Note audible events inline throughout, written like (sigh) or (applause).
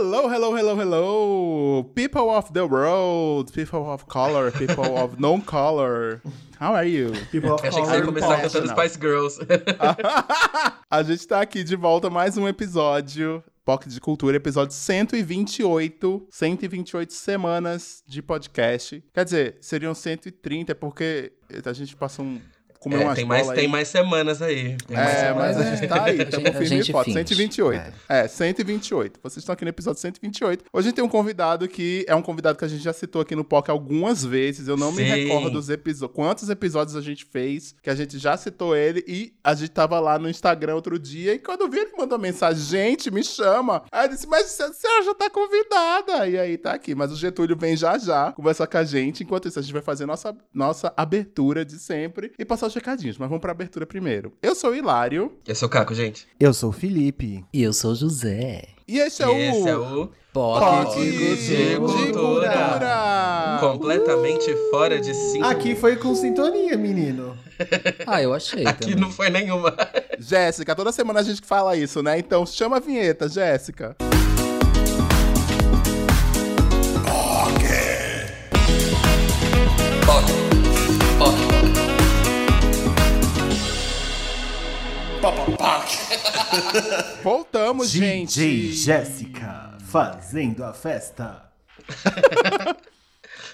Hello, hello, hello, hello, people of the world, people of color, people of (laughs) non-color. How are you? People of Achei que você ia color. começar cantando. Spice Girls. (laughs) A gente tá aqui de volta mais um episódio. POC de Cultura, episódio 128. 128 semanas de podcast. Quer dizer, seriam 130, porque a gente passou um. Comeu É, umas tem, mais, bolas tem aí. mais semanas aí. Tem mais É, semanas. mas a gente tá aí, estamos (laughs) firme e forte. finge. 128. É. 128. Vocês estão aqui no episódio 128. Hoje a gente tem um convidado que é um convidado que a gente já citou aqui no POC algumas vezes. Eu não me Sim. recordo dos episódios. Quantos episódios a gente fez que a gente já citou ele e a gente tava lá no Instagram outro dia e quando eu vi ele mandou mensagem, gente, me chama. Aí eu disse, mas a senhora já tá convidada. E aí tá aqui. Mas o Getúlio vem já já conversar com a gente. Enquanto isso, a gente vai fazer nossa, nossa abertura de sempre e passar os recadinhos. Mas vamos pra abertura primeiro. Eu sou o Hilário. Eu sou o Caco, gente. Eu sou o Felipe. E eu sou o José. E esse é E o. esse é o POC de Cultura. Cultura. completamente fora de cinco. Aqui foi com sintonia, menino. (laughs) Ah, eu achei Aqui também. não foi nenhuma. Jéssica, toda semana a gente fala isso, né? Então chama a vinheta, Jéssica. POC. (laughs) Voltamos, DJ gente. Jéssica fazendo a festa. (laughs)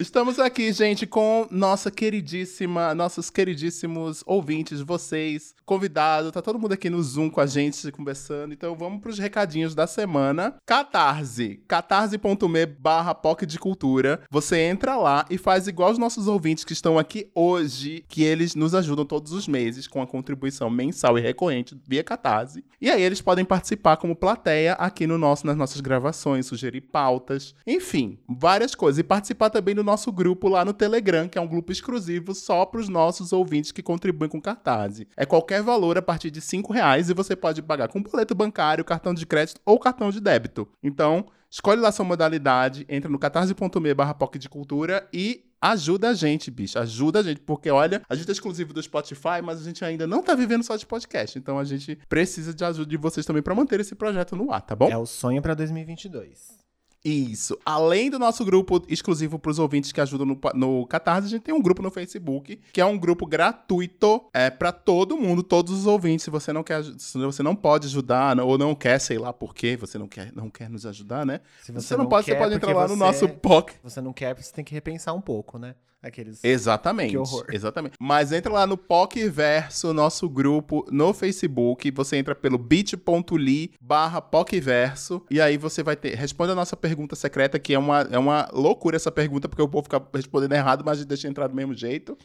Estamos aqui, gente, com nossa queridíssima, nossos queridíssimos ouvintes, vocês, convidados, tá todo mundo aqui no Zoom com a gente conversando. Então vamos pros recadinhos da semana. Catarse, catarse.me barra POC de Cultura. Você entra lá e faz igual os nossos ouvintes que estão aqui hoje, que eles nos ajudam todos os meses com a contribuição mensal e recorrente via Catarse. E aí eles podem participar como plateia aqui no nosso, nas nossas gravações, sugerir pautas, enfim, várias coisas. E participar também do nosso grupo lá no Telegram, que é um grupo exclusivo só para os nossos ouvintes que contribuem com Catarse. É qualquer valor a partir de 5 reais e você pode pagar com boleto bancário, cartão de crédito ou cartão de débito. Então, escolhe lá sua modalidade, entra no catarse.me barra de cultura e ajuda a gente, bicho. Ajuda a gente, porque olha, a gente é exclusivo do Spotify, mas a gente ainda não tá vivendo só de podcast. Então a gente precisa de ajuda de vocês também para manter esse projeto no ar, tá bom? É o sonho pra 2022. Isso. Além do nosso grupo exclusivo para os ouvintes que ajudam no, no Catarse, a gente tem um grupo no Facebook, que é um grupo gratuito é, para todo mundo, todos os ouvintes. Se você não quer, se você não pode ajudar ou não quer, sei lá por quê, você não quer, não quer nos ajudar, né? Se Você, não, pode, você quer pode entrar lá no você- nosso POC. Você não quer, você tem que repensar um pouco, né? Aqueles. Exatamente. Que horror. Exatamente. Mas entra lá no POC Verso, nosso grupo no Facebook. Você entra pelo bit.ly barra POCverso. E aí você vai ter. Responde a nossa pergunta secreta, que é uma, é uma loucura essa pergunta, porque eu vou ficar respondendo errado, mas a gente deixa entrar do mesmo jeito.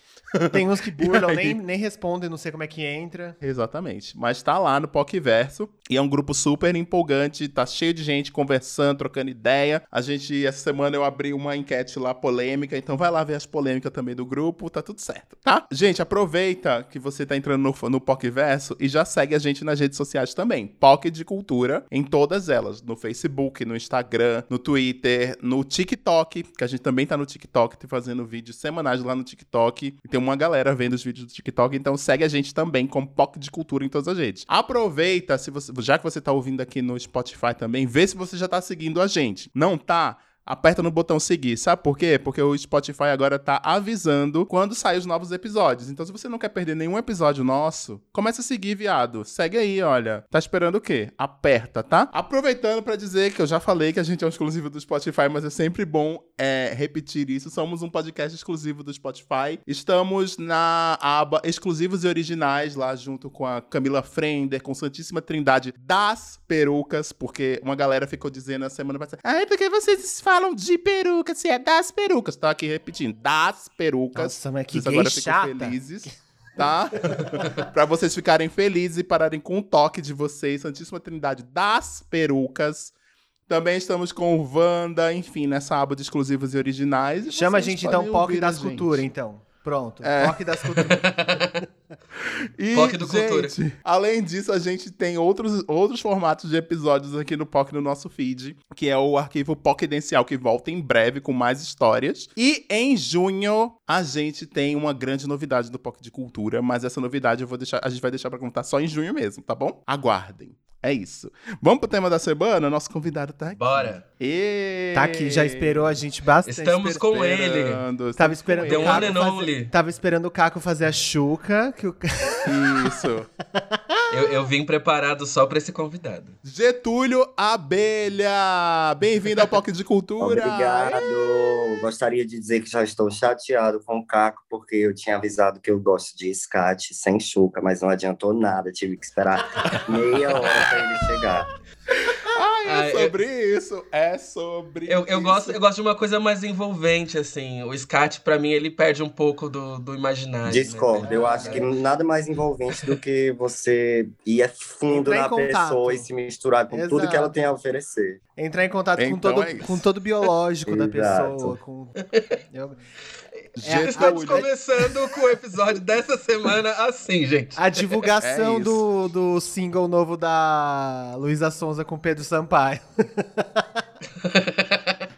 Tem uns que (laughs) burlam, aí? nem, nem respondem, não sei como é que entra. Exatamente. Mas tá lá no POC Verso. E é um grupo super empolgante. Tá cheio de gente conversando, trocando ideia. A gente, essa semana eu abri uma enquete lá polêmica. Então vai lá ver as polêmicas também do grupo. Tá tudo certo, tá? Gente, aproveita que você tá entrando no, no POC Verso e já segue a gente nas redes sociais também. POC de Cultura, em todas elas. No Facebook, no Instagram, no Twitter, no TikTok, que a gente também tá no TikTok, tá fazendo vídeos semanais lá no TikTok. E tem uma galera vendo os vídeos do TikTok, então segue a gente também com POC de Cultura em todas as redes. Aproveita, se você, já que você tá ouvindo aqui no Spotify também, vê se você já tá seguindo a gente. Não tá? Aperta no botão seguir, sabe por quê? Porque o Spotify agora tá avisando quando saem os novos episódios. Então, se você não quer perder nenhum episódio nosso, começa a seguir, viado. Segue aí, olha. Tá esperando o quê? Aperta, tá? Aproveitando pra dizer que eu já falei que a gente é um exclusivo do Spotify, mas é sempre bom é, repetir isso. Somos um podcast exclusivo do Spotify. Estamos na aba exclusivos e originais lá junto com a Camila Frender, com Santíssima Trindade das perucas, porque uma galera ficou dizendo na semana passada, ai, porque vocês falam de peruca, se é das perucas. Tô aqui repetindo, das perucas. Nossa, mas que Vocês agora ficam chata. felizes. Tá? (laughs) pra vocês ficarem felizes e pararem com o toque de vocês, Santíssima Trindade das perucas. Também estamos com o Wanda, enfim, nessa aba de exclusivos e originais. E Chama a gente então a das gente. culturas, então. Pronto. É. POC das culturas. (laughs) E, POC do Cultura. gente, além disso, a gente tem outros, outros formatos de episódios aqui no POC no nosso feed, que é o arquivo Poquidencial, que volta em breve com mais histórias. E em junho, a gente tem uma grande novidade do POC de Cultura, mas essa novidade eu vou deixar, a gente vai deixar pra contar só em junho mesmo, tá bom? Aguardem. É isso. Vamos pro tema da semana? Nosso convidado tá aqui. Bora. E... Tá aqui, já esperou a gente bastante. Estamos com ele. Esperando, Tava estamos esperando The o Caco fazer... Tava esperando o Caco fazer a chuca, que o... (laughs) Isso. Eu, eu vim preparado só pra esse convidado. Getúlio Abelha! Bem-vindo ao POC de Cultura! Obrigado. Gostaria de dizer que já estou chateado com o Caco, porque eu tinha avisado que eu gosto de escate sem chuca, mas não adiantou nada. Tive que esperar meia hora para ele chegar. Ai, é Ah, eu- sobre isso! É sobre Eu, eu, isso. gosto, eu gosto de uma coisa mais envolvente, assim. O scat, pra mim, ele perde um pouco do, do imaginário. Discordo. né? Eu acho que nada mais envolvente do que você ir a fundo Entrar na contato. pessoa e se misturar com tudo que ela Exato. tem a oferecer. Entrar em contato com Então todo, é com todo o biológico da Exato. pessoa. Com... Eu- (laughs) Estamos Getúlio. começando com o episódio dessa semana assim, gente. A divulgação É do, do single novo da Luísa Sonza com Pedro Sampaio. (laughs)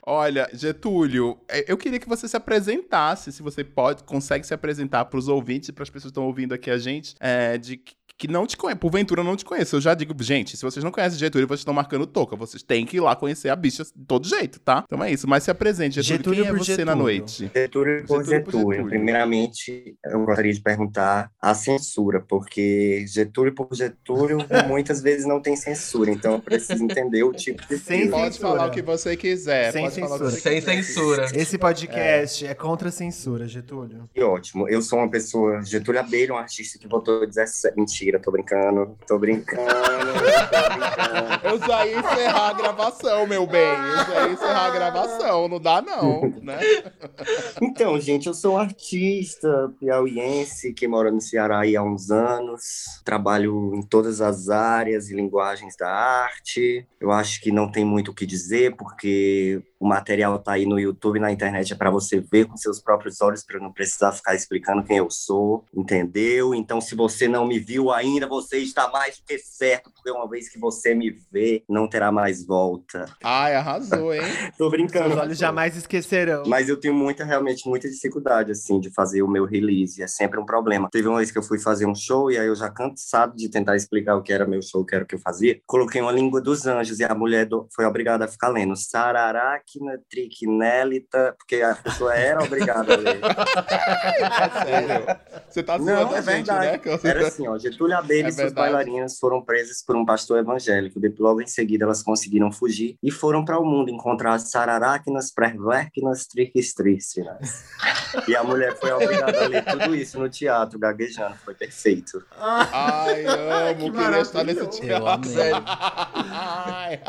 Olha, Getúlio, é, eu queria que você se apresentasse, se você pode, consegue se apresentar para os ouvintes e para as pessoas que estão ouvindo aqui a gente, é, de que não te conhecem, porventura não te conhecem. Eu já digo, gente, se vocês não conhecem Getúlio, vocês estão marcando toca. Vocês têm que ir lá conhecer a bicha de todo jeito, tá? Então é isso. Mas se apresente, Getúlio. Getúlio quem é por você na Getúlio. noite? Getúlio por Getúlio por Getúlio. Getúlio. Primeiramente, eu gostaria de perguntar a censura, porque Getúlio por Getúlio (laughs) muitas vezes não tem censura, então eu preciso entender o (laughs) tipo de Sem filme. Pode censura. falar o que você quiser. Sem censura. Sem quiser. censura. Esse podcast é, contra a censura, Getúlio. Que ótimo. Eu sou uma pessoa, Getúlio Abelha, um artista que votou 17. Mentira, tô brincando. Tô brincando. tô (laughs) brincando. Eu já ia encerrar a gravação, meu bem. Eu já ia encerrar a gravação. Não dá, não, né? (laughs) Então, gente, eu sou um artista piauiense que mora no Ceará aí há uns anos. Trabalho em todas as áreas e linguagens da arte. Eu acho que não tem muito o que dizer, porque o material tá aí no YouTube, na internet, é para você ver com seus próprios olhos, para não precisar ficar explicando quem eu sou, entendeu? Então, se você não me viu ainda, você está mais do que certo, porque uma vez que você me vê, não terá mais volta. Ai, arrasou, hein? (laughs) Tô brincando. Seus olhos jamais esquecerão. Mas eu tenho muita, realmente, muita dificuldade, assim, de fazer o meu release. É sempre um problema. Teve uma vez que eu fui fazer um show e aí eu já cansado de tentar explicar o que era meu show, o que era o que eu fazia. Coloquei uma língua dos anjos e a mulher do- foi obrigada a ficar lendo Sararáquina, Triquinélita, porque a pessoa era obrigada a ler. É sério. Você tá zoando Não, a é gente, verdade. né? Era assim, ó, Getúlio Abelha É e suas bailarinas foram presas por um pastor evangélico. Depois, logo em seguida, elas conseguiram fugir e foram para o mundo encontrar as sararáquinas, pervérquinas, triquistrícinas. e a mulher foi obrigada a ler tudo isso no teatro, gaguejando. Foi perfeito. Ai, amo. Que queria estar nesse teatro. Eu amei. Sério. Ai,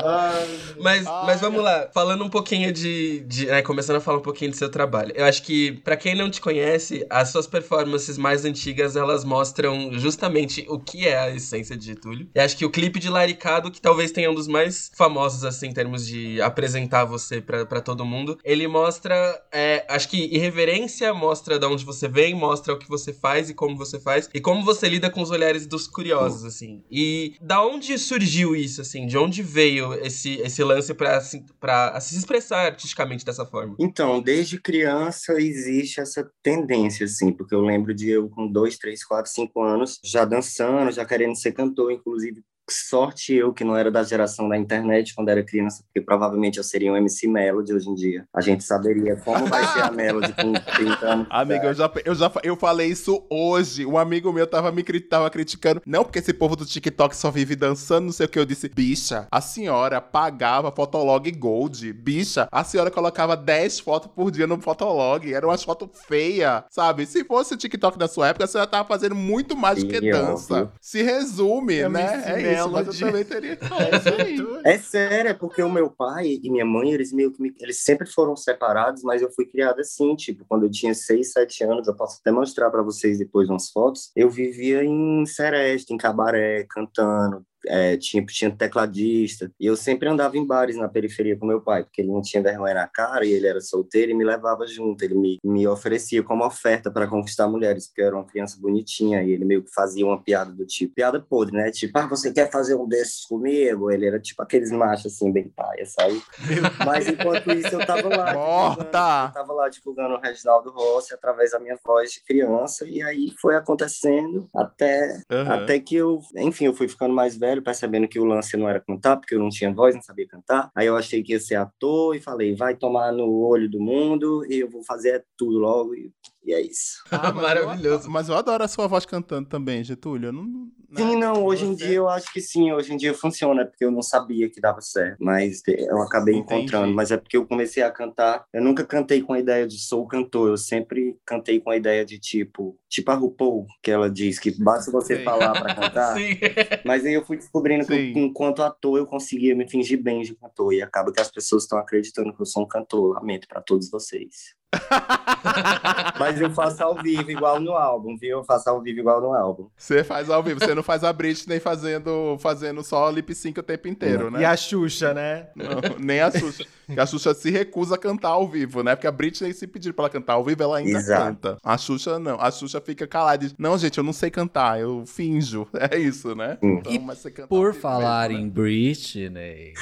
Mas, Ai, mas vamos lá, falando um pouquinho de, de né, começando a falar um pouquinho do seu trabalho. Eu acho que, pra quem não te conhece, as suas performances mais antigas, elas mostram justamente o que é a essência de Getúlio. E acho que o clipe de Laricado, que talvez tenha um dos mais famosos, assim, em termos de apresentar você pra todo mundo, ele mostra, é, acho que irreverência, mostra de onde você vem, mostra o que você faz e como você faz, e como você lida com os olhares dos curiosos, assim. E da onde surgiu isso, assim? De onde veio esse, esse lance pra, assim, pra se expressar artisticamente dessa forma? Então, desde criança existe essa tendência, assim, porque eu lembro de eu com dois, três, quatro, cinco anos, já dançando, já querendo ser cantor, inclusive. Sorte eu que não era da geração da internet quando era criança, porque provavelmente eu seria um MC Melody hoje em dia. A gente saberia como vai ser a (laughs) Melody com 30 anos. Amigo, eu já, eu já eu falei isso hoje. Um amigo meu tava me tava criticando. Não, porque esse povo do TikTok só vive dançando, não sei o que. Eu disse, bicha, a senhora pagava Fotolog Gold. Bicha, a senhora colocava 10 fotos por dia no Fotolog. Era umas fotos feias, sabe? Se fosse o TikTok da sua época, a senhora tava fazendo muito mais do que dança. Se resume, Eu né? me É isso, mas eu também teria. (laughs) É. É sério, é porque o meu pai e minha mãe, eles meio que me- eles sempre foram separados, mas eu fui criada assim, tipo, quando eu tinha 6, 7 anos, eu posso até mostrar para vocês depois umas fotos, eu vivia em seresta, em cabaré, cantando, é, tinha, tinha tecladista. E eu sempre andava em bares na periferia com meu pai, porque ele não tinha vergonha na cara e ele era solteiro e me levava junto. Ele me, me oferecia como oferta para conquistar mulheres, porque eu era uma criança bonitinha e ele meio que fazia uma piada do tipo, piada podre, né? Tipo, ah, você quer fazer um desses comigo? Ele era tipo aqueles machos assim, bem paia, sabe? (laughs) Mas enquanto isso eu tava lá. Morta! Eu tava lá divulgando o Reginaldo Rossi através da minha voz de criança, e aí foi acontecendo até Aham. até que eu, enfim, eu fui ficando mais velho, percebendo que o lance não era cantar, porque eu não tinha voz, não sabia cantar. Aí eu achei que ia ser ator e falei, vai tomar no olho do mundo e eu vou fazer tudo logo. E, e é isso. Ah, (laughs) Maravilhoso. Mas eu adoro a sua voz cantando também, Getúlio. Eu não? Sim, não, hoje em dia eu acho que sim, hoje em dia funciona, porque eu não sabia que dava certo, mas eu acabei Entendi. encontrando. Mas é porque eu comecei a cantar, eu nunca cantei com a ideia de sou cantor, eu sempre cantei com a ideia de tipo, tipo a RuPaul, que ela diz que basta você Sim. falar pra cantar. (laughs) Sim. Mas aí eu fui descobrindo que, Sim. eu, enquanto ator, eu conseguia me fingir bem de cantor. E acaba que as pessoas estão acreditando que eu sou um cantor. Lamento pra todos vocês. (laughs) Mas eu faço ao vivo, igual no álbum, viu? Eu faço ao vivo, igual no álbum. Você faz ao vivo, você não faz a Britney fazendo, fazendo só lip sync o tempo inteiro, né? E a Xuxa, né? Não, nem a Xuxa. Porque a Xuxa se recusa a cantar ao vivo, né? Porque a Britney, se pedir pra ela cantar ao vivo, ela ainda Exato. canta. A Xuxa não. A Xuxa fica calada e diz: Não, gente, eu não sei cantar, eu finjo. (laughs) É isso, né? Hum. Então, E mas você canta ao Por falar mesmo, né? em Britney.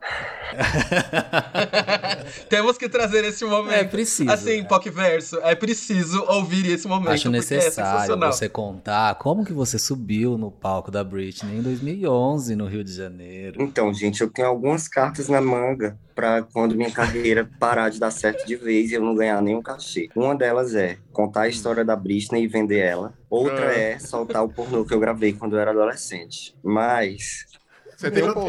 (laughs) Temos que trazer esse momento. É preciso. Assim, POC Verso, é preciso ouvir esse momento. Acho porque é necessário sensacional. você contar como que você subiu no palco da Britney em 2011 no Rio de Janeiro. Então, gente, eu tenho algumas cartas na manga para quando minha carreira parar de dar certo de vez e eu não ganhar nenhum cachê. Uma delas é contar a história da Britney e vender ela. Outra Ah. é soltar o pornô que eu gravei quando eu era adolescente. Mas Você tem um porno.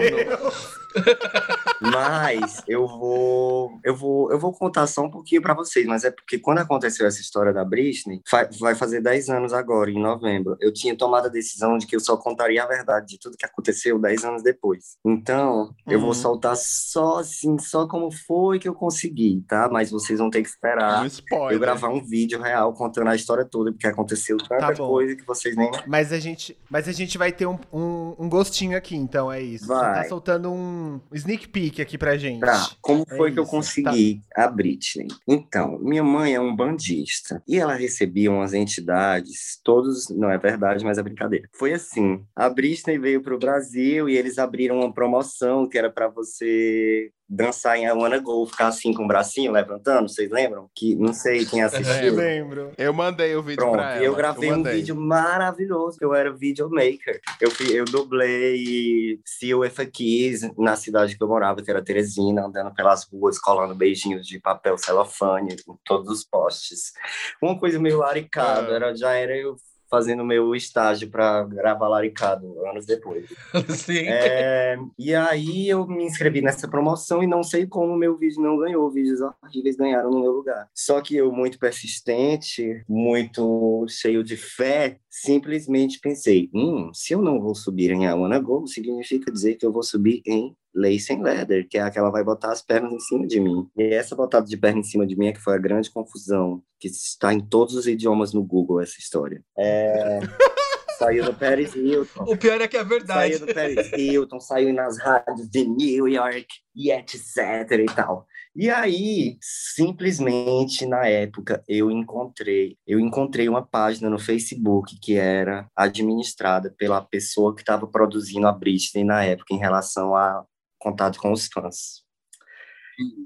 Mas eu vou, eu vou, eu vou contar só um pouquinho pra vocês, mas é porque quando aconteceu essa história da Britney, fa- vai fazer 10 anos agora, em novembro. Eu tinha tomado a decisão de que eu só contaria a verdade de tudo que aconteceu 10 anos depois. Então, eu vou Uhum. soltar só assim, só como foi que eu consegui, tá? Mas vocês vão ter que esperar Um spoiler. eu gravar um vídeo real contando a história toda, porque aconteceu tanta Tá coisa que vocês nem Mas a gente, mas a gente vai ter um, um, um gostinho aqui, então é isso. Você Vai. tá soltando um sneak peek aqui pra gente. Tá, como É foi que eu isso, consegui a Britney? Então, minha mãe é um bandista e ela recebia umas entidades, todos, não é verdade, mas é brincadeira. Foi assim, a Britney veio pro Brasil e eles abriram uma promoção que era para você dançar em I Wanna Go, ficar assim com o bracinho levantando, vocês lembram? Que não sei quem Eu assistiu. (laughs) lembro. Eu mandei o vídeo Pronto, pra ela. eu gravei um mandei. vídeo maravilhoso. Eu era videomaker. Eu, eu dublei Seal with a Kiss na cidade que eu morava, que era Teresina, andando pelas ruas, colando beijinhos de papel celofane em todos os postes. Uma coisa meio laricado, Ah. era, já era eu fazendo meu estágio para gravar laricado anos depois. (laughs) Sim. É, e aí eu me inscrevi nessa promoção e não sei como meu vídeo não ganhou. Vídeos horríveis ganharam no meu lugar. Só que eu, muito persistente, muito cheio de fé, simplesmente pensei: hum, se eu não vou subir em I Wanna Go, significa dizer que eu vou subir em Lace and Leather, que é a que ela vai botar as pernas em cima de mim. E essa botada de perna em cima de mim é que foi a grande confusão, que está em todos os idiomas no Google, essa história. É... (laughs) Saiu do Paris Hilton. O pior é que é verdade. Saiu do Paris Hilton, saiu nas rádios de New York e etc e tal. E aí, simplesmente na época, eu encontrei, eu encontrei uma página no Facebook que era administrada pela pessoa que estava produzindo a Britney na época em relação a contato com os fãs.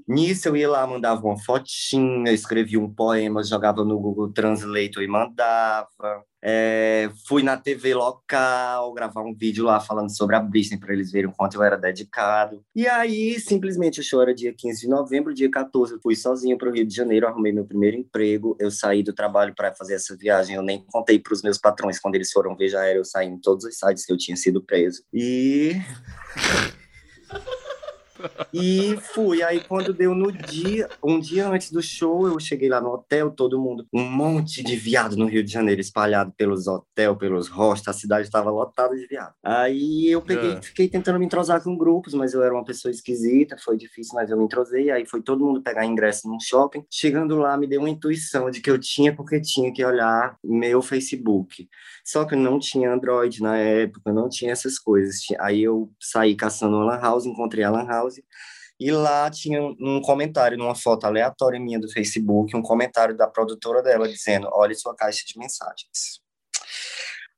Nisso eu ia lá, mandava uma fotinha, escrevia um poema, jogava no Google Translator e mandava. É, fui na TV local gravar um vídeo lá falando sobre a Britney para eles verem o quanto eu era dedicado. E aí, simplesmente, o show era dia 15 de novembro, dia 14, eu fui sozinho para o Rio de Janeiro, arrumei meu primeiro emprego. Eu saí do trabalho para fazer essa viagem. Eu nem contei para os meus patrões quando eles foram ver, já era eu saí em todos os sites que eu tinha sido preso. E E fui. Aí quando deu no dia, um dia antes do show, eu cheguei lá no hotel, todo mundo, um monte de viado no Rio de Janeiro, espalhado pelos hotéis, pelos hostels, a cidade estava lotada de viado. Aí eu peguei, É. fiquei tentando me entrosar com grupos, mas eu era uma pessoa esquisita, foi difícil, mas eu me entrosei. Aí foi todo mundo pegar ingresso num shopping. Chegando lá, me deu uma intuição de que eu tinha, porque tinha que olhar meu Facebook. Só que eu não tinha Android na época, não tinha essas coisas. Aí eu saí caçando uma Lan House, encontrei a Lan House, e lá tinha um- comentário numa foto aleatória minha do Facebook, um comentário da produtora dela dizendo: olha sua caixa de mensagens.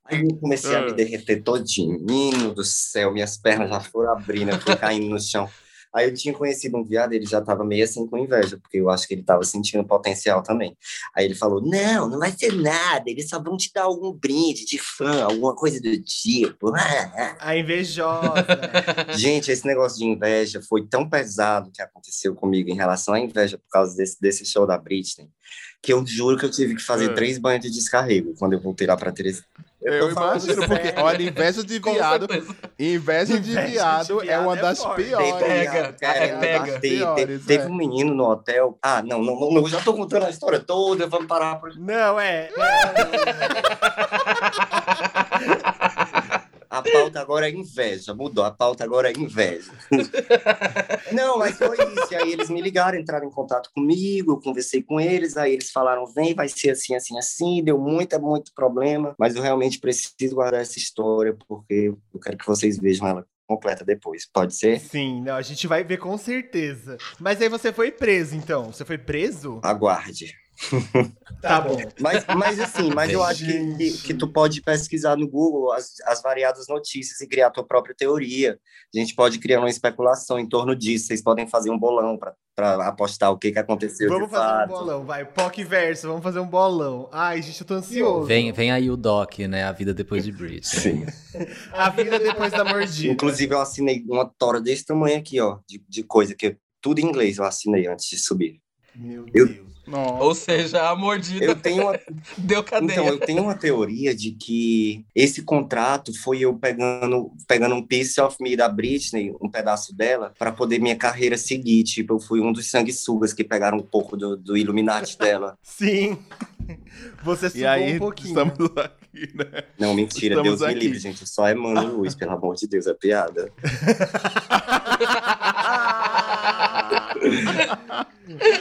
Aí eu comecei a me Ah. derreter todinho. Menino do céu, minhas pernas já foram abrindo, eu fui caindo no chão. Aí eu tinha conhecido um viado, ele já estava meio assim com inveja, porque eu acho que ele estava sentindo potencial também. Aí ele falou: Não, não vai ser nada, eles só vão te dar algum brinde de fã, alguma coisa do tipo. A invejosa. (laughs) Gente, esse negócio de inveja foi tão pesado que aconteceu comigo em relação à inveja por causa desse, desse show da Britney, que eu juro que eu tive que fazer três banhos de descarrego quando eu voltei lá pra Teresina. Eu falando imagino, porque, sério. olha, inveja de (laughs) viado. Inveja de Inveja de viado é uma é das forte. piores. Pega, cara, é pega. Te- Piores, teve é. um menino no hotel. Ah, não, não, não, eu já tô contando a história toda, vamos parar por Não, é. (laughs) (laughs) A pauta agora é inveja, mudou. A pauta agora é inveja. (laughs) Não, mas foi isso. E aí eles me ligaram, entraram em contato comigo, eu conversei com eles, aí eles falaram: vem, vai ser assim, assim, assim. Deu muita, muito problema, mas eu realmente preciso guardar essa história, porque eu quero que vocês vejam ela completa depois. Pode ser? Sim, não, a gente vai ver com certeza. Mas aí você foi preso, então. Você foi preso? Aguarde. (laughs) Tá bom. Mas, mas assim, mas eu acho que, que, que tu pode pesquisar no Google as, as variadas notícias e criar a tua própria teoria. A gente pode criar uma especulação em torno disso. Vocês podem fazer um bolão para apostar o que, que aconteceu Vamos de fazer um fato. bolão, vai. POC verso, vamos fazer um bolão. Ai, gente, eu tô ansioso. Vem, vem aí o Doc, né? A vida depois de Britney. Sim. (laughs) A vida depois da mordida. Inclusive, eu assinei uma tora desse tamanho aqui, ó, de, de coisa que eu- tudo em inglês eu assinei antes de subir. Meu Eu- Deus. Nossa. Ou seja, a mordida Eu tenho uma, (laughs) deu cadeia. Então, eu tenho uma teoria de que esse contrato foi eu pegando, pegando um piece of me da Britney, um pedaço dela, para poder minha carreira seguir. Tipo, eu fui um dos sanguessugas que pegaram um pouco do, do Illuminati (laughs) dela. Sim. Você E sugou aí, um pouquinho. estamos aqui, né? Não, mentira, Estamos Deus me aqui. livre, gente. Eu só emano luz, pelo amor de Deus, é piada. (laughs)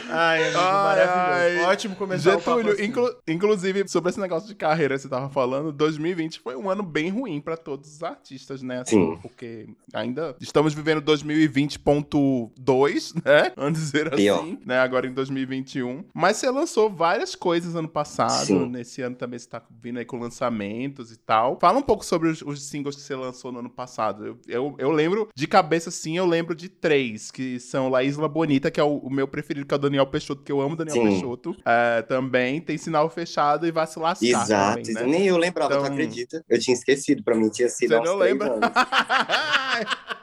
Ai, amigo, Ai, maravilhoso. ai. Ótimo começar Getúlio, assim. inclu- inclusive, sobre esse negócio de carreira que você tava falando, 2020 foi um ano bem ruim pra todos os artistas, né? Assim, Sim. Porque ainda estamos vivendo 2020.2, né? Dizer Pior. assim, né? Agora em 2021. Mas você lançou várias coisas ano passado. Sim. Nesse ano também você tá vindo aí com lançamentos e tal. Fala um pouco sobre os, os singles que você lançou no ano passado. Eu, eu, eu lembro, de cabeça assim, eu lembro de três, que são La Isla Bonita, que é o, o meu preferido, que é o Daniel Peixoto, que eu amo o Daniel Sim. Peixoto. É, também tem Sinal Fechado e Vai Se Lascar Exato. também, né? Nem eu lembrava, tu Então- acredita? Eu tinha esquecido, pra mim tinha sido Você não lembra? (laughs)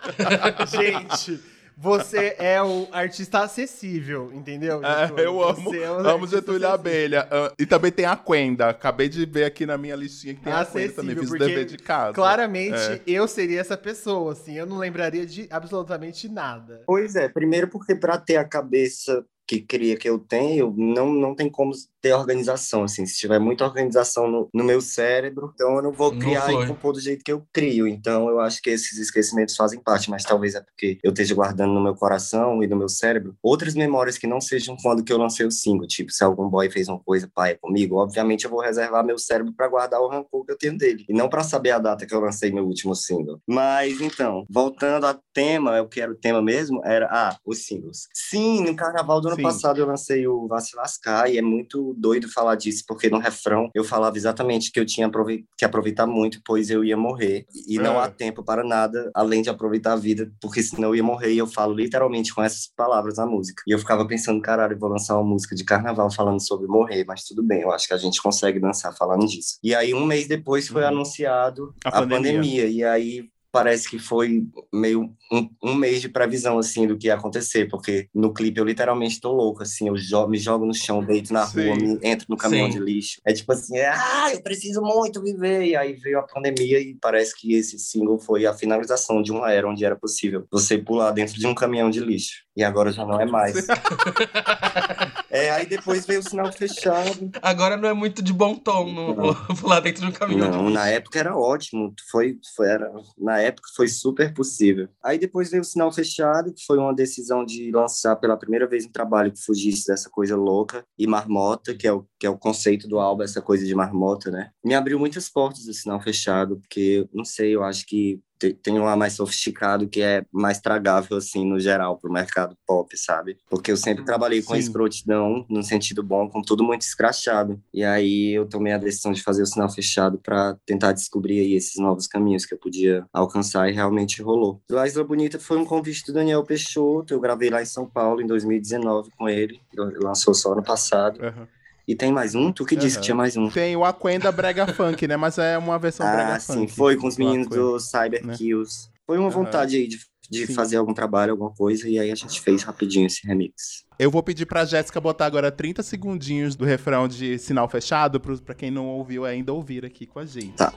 (laughs) Gente, você (laughs) é o artista acessível, entendeu? É, Getúlio? eu amo, Você é o amo Getúlio acessível. Abelha. Ah, e também tem a Quenda. Acabei de ver aqui na minha listinha que tem a Quenda também. Acessível, Fiz dever de casa. Claramente, É. eu seria essa pessoa, assim. Eu não lembraria de absolutamente nada. Pois é, primeiro porque para ter a cabeça que cria que eu tenho, não, não tem como ter organização, assim, se tiver muita organização no, no meu cérebro, então eu não vou Não criar flui. e compor do jeito que eu crio, então eu acho que esses esquecimentos fazem parte, mas talvez é porque eu esteja guardando no meu coração e no meu cérebro outras memórias que não sejam quando que eu lancei o single, tipo, se algum boy fez uma coisa paia comigo, obviamente eu vou reservar meu cérebro para guardar o rancor que eu tenho dele, e não para saber a data que eu lancei meu último single. Mas, então, voltando ao tema, eu quero o tema mesmo, era, ah, os singles. Sim, no carnaval do ano Sim. passado eu lancei o Vá Se Lascar, e é muito doido falar disso, porque no refrão eu falava exatamente que eu tinha que aproveitar muito, pois eu ia morrer, e não É. há tempo para nada, além de aproveitar a vida, porque senão eu ia morrer, e eu falo literalmente com essas palavras na música. E eu ficava pensando, caralho, eu vou lançar uma música de carnaval falando sobre morrer, mas tudo bem, eu acho que a gente consegue dançar falando disso. E aí, um mês depois, foi Uhum. anunciado A a, pandemia. pandemia. e aí parece que foi meio um, um, mês de previsão, assim, do que ia acontecer, porque no clipe eu literalmente tô louco, assim, eu jo me jogo no chão, deito na Sim. rua, me, entro no caminhão Sim. de lixo. É tipo assim, é, ah, eu preciso muito viver. E aí veio a pandemia e parece que esse single foi a finalização de uma era onde era possível você pular dentro de um caminhão de lixo. E agora já não é mais. (laughs) é, aí depois veio o sinal fechado. Agora não é muito de bom tom no, pular dentro de um caminhão. Não, na época era ótimo. Foi, foi, era, na época foi super possível. Aí depois veio o sinal fechado, que foi uma decisão de lançar pela primeira vez um trabalho que fugisse dessa coisa louca e marmota, que é o, que é o conceito do álbum, essa coisa de marmota, né? Me abriu muitas portas o sinal fechado, porque, não sei, eu acho que tem um lá mais sofisticado que é mais tragável, assim, no geral, pro mercado pop, sabe? Porque eu sempre trabalhei com escrotidão, no sentido bom, com tudo muito escrachado. E aí eu tomei a decisão de fazer o sinal fechado para tentar descobrir aí esses novos caminhos que eu podia alcançar e realmente rolou. A Isla Bonita foi um convite do Daniel Peixoto, eu gravei lá em São Paulo em 2019 com ele, lançou só ano passado. Uhum. E tem mais um? Tu que disse que tinha mais um? Tem o Aquenda Brega Funk, né? Mas é uma versão (laughs) ah, Brega sim, Funk. sim, foi com os meninos do Cyber né? Kills. Foi uma vontade aí de, de fazer algum trabalho, alguma coisa, e aí a gente fez rapidinho esse remix. Eu vou pedir pra Jéssica botar agora 30 segundinhos do refrão de Sinal Fechado, pro, pra quem não ouviu ainda ouvir aqui com a gente. Tá.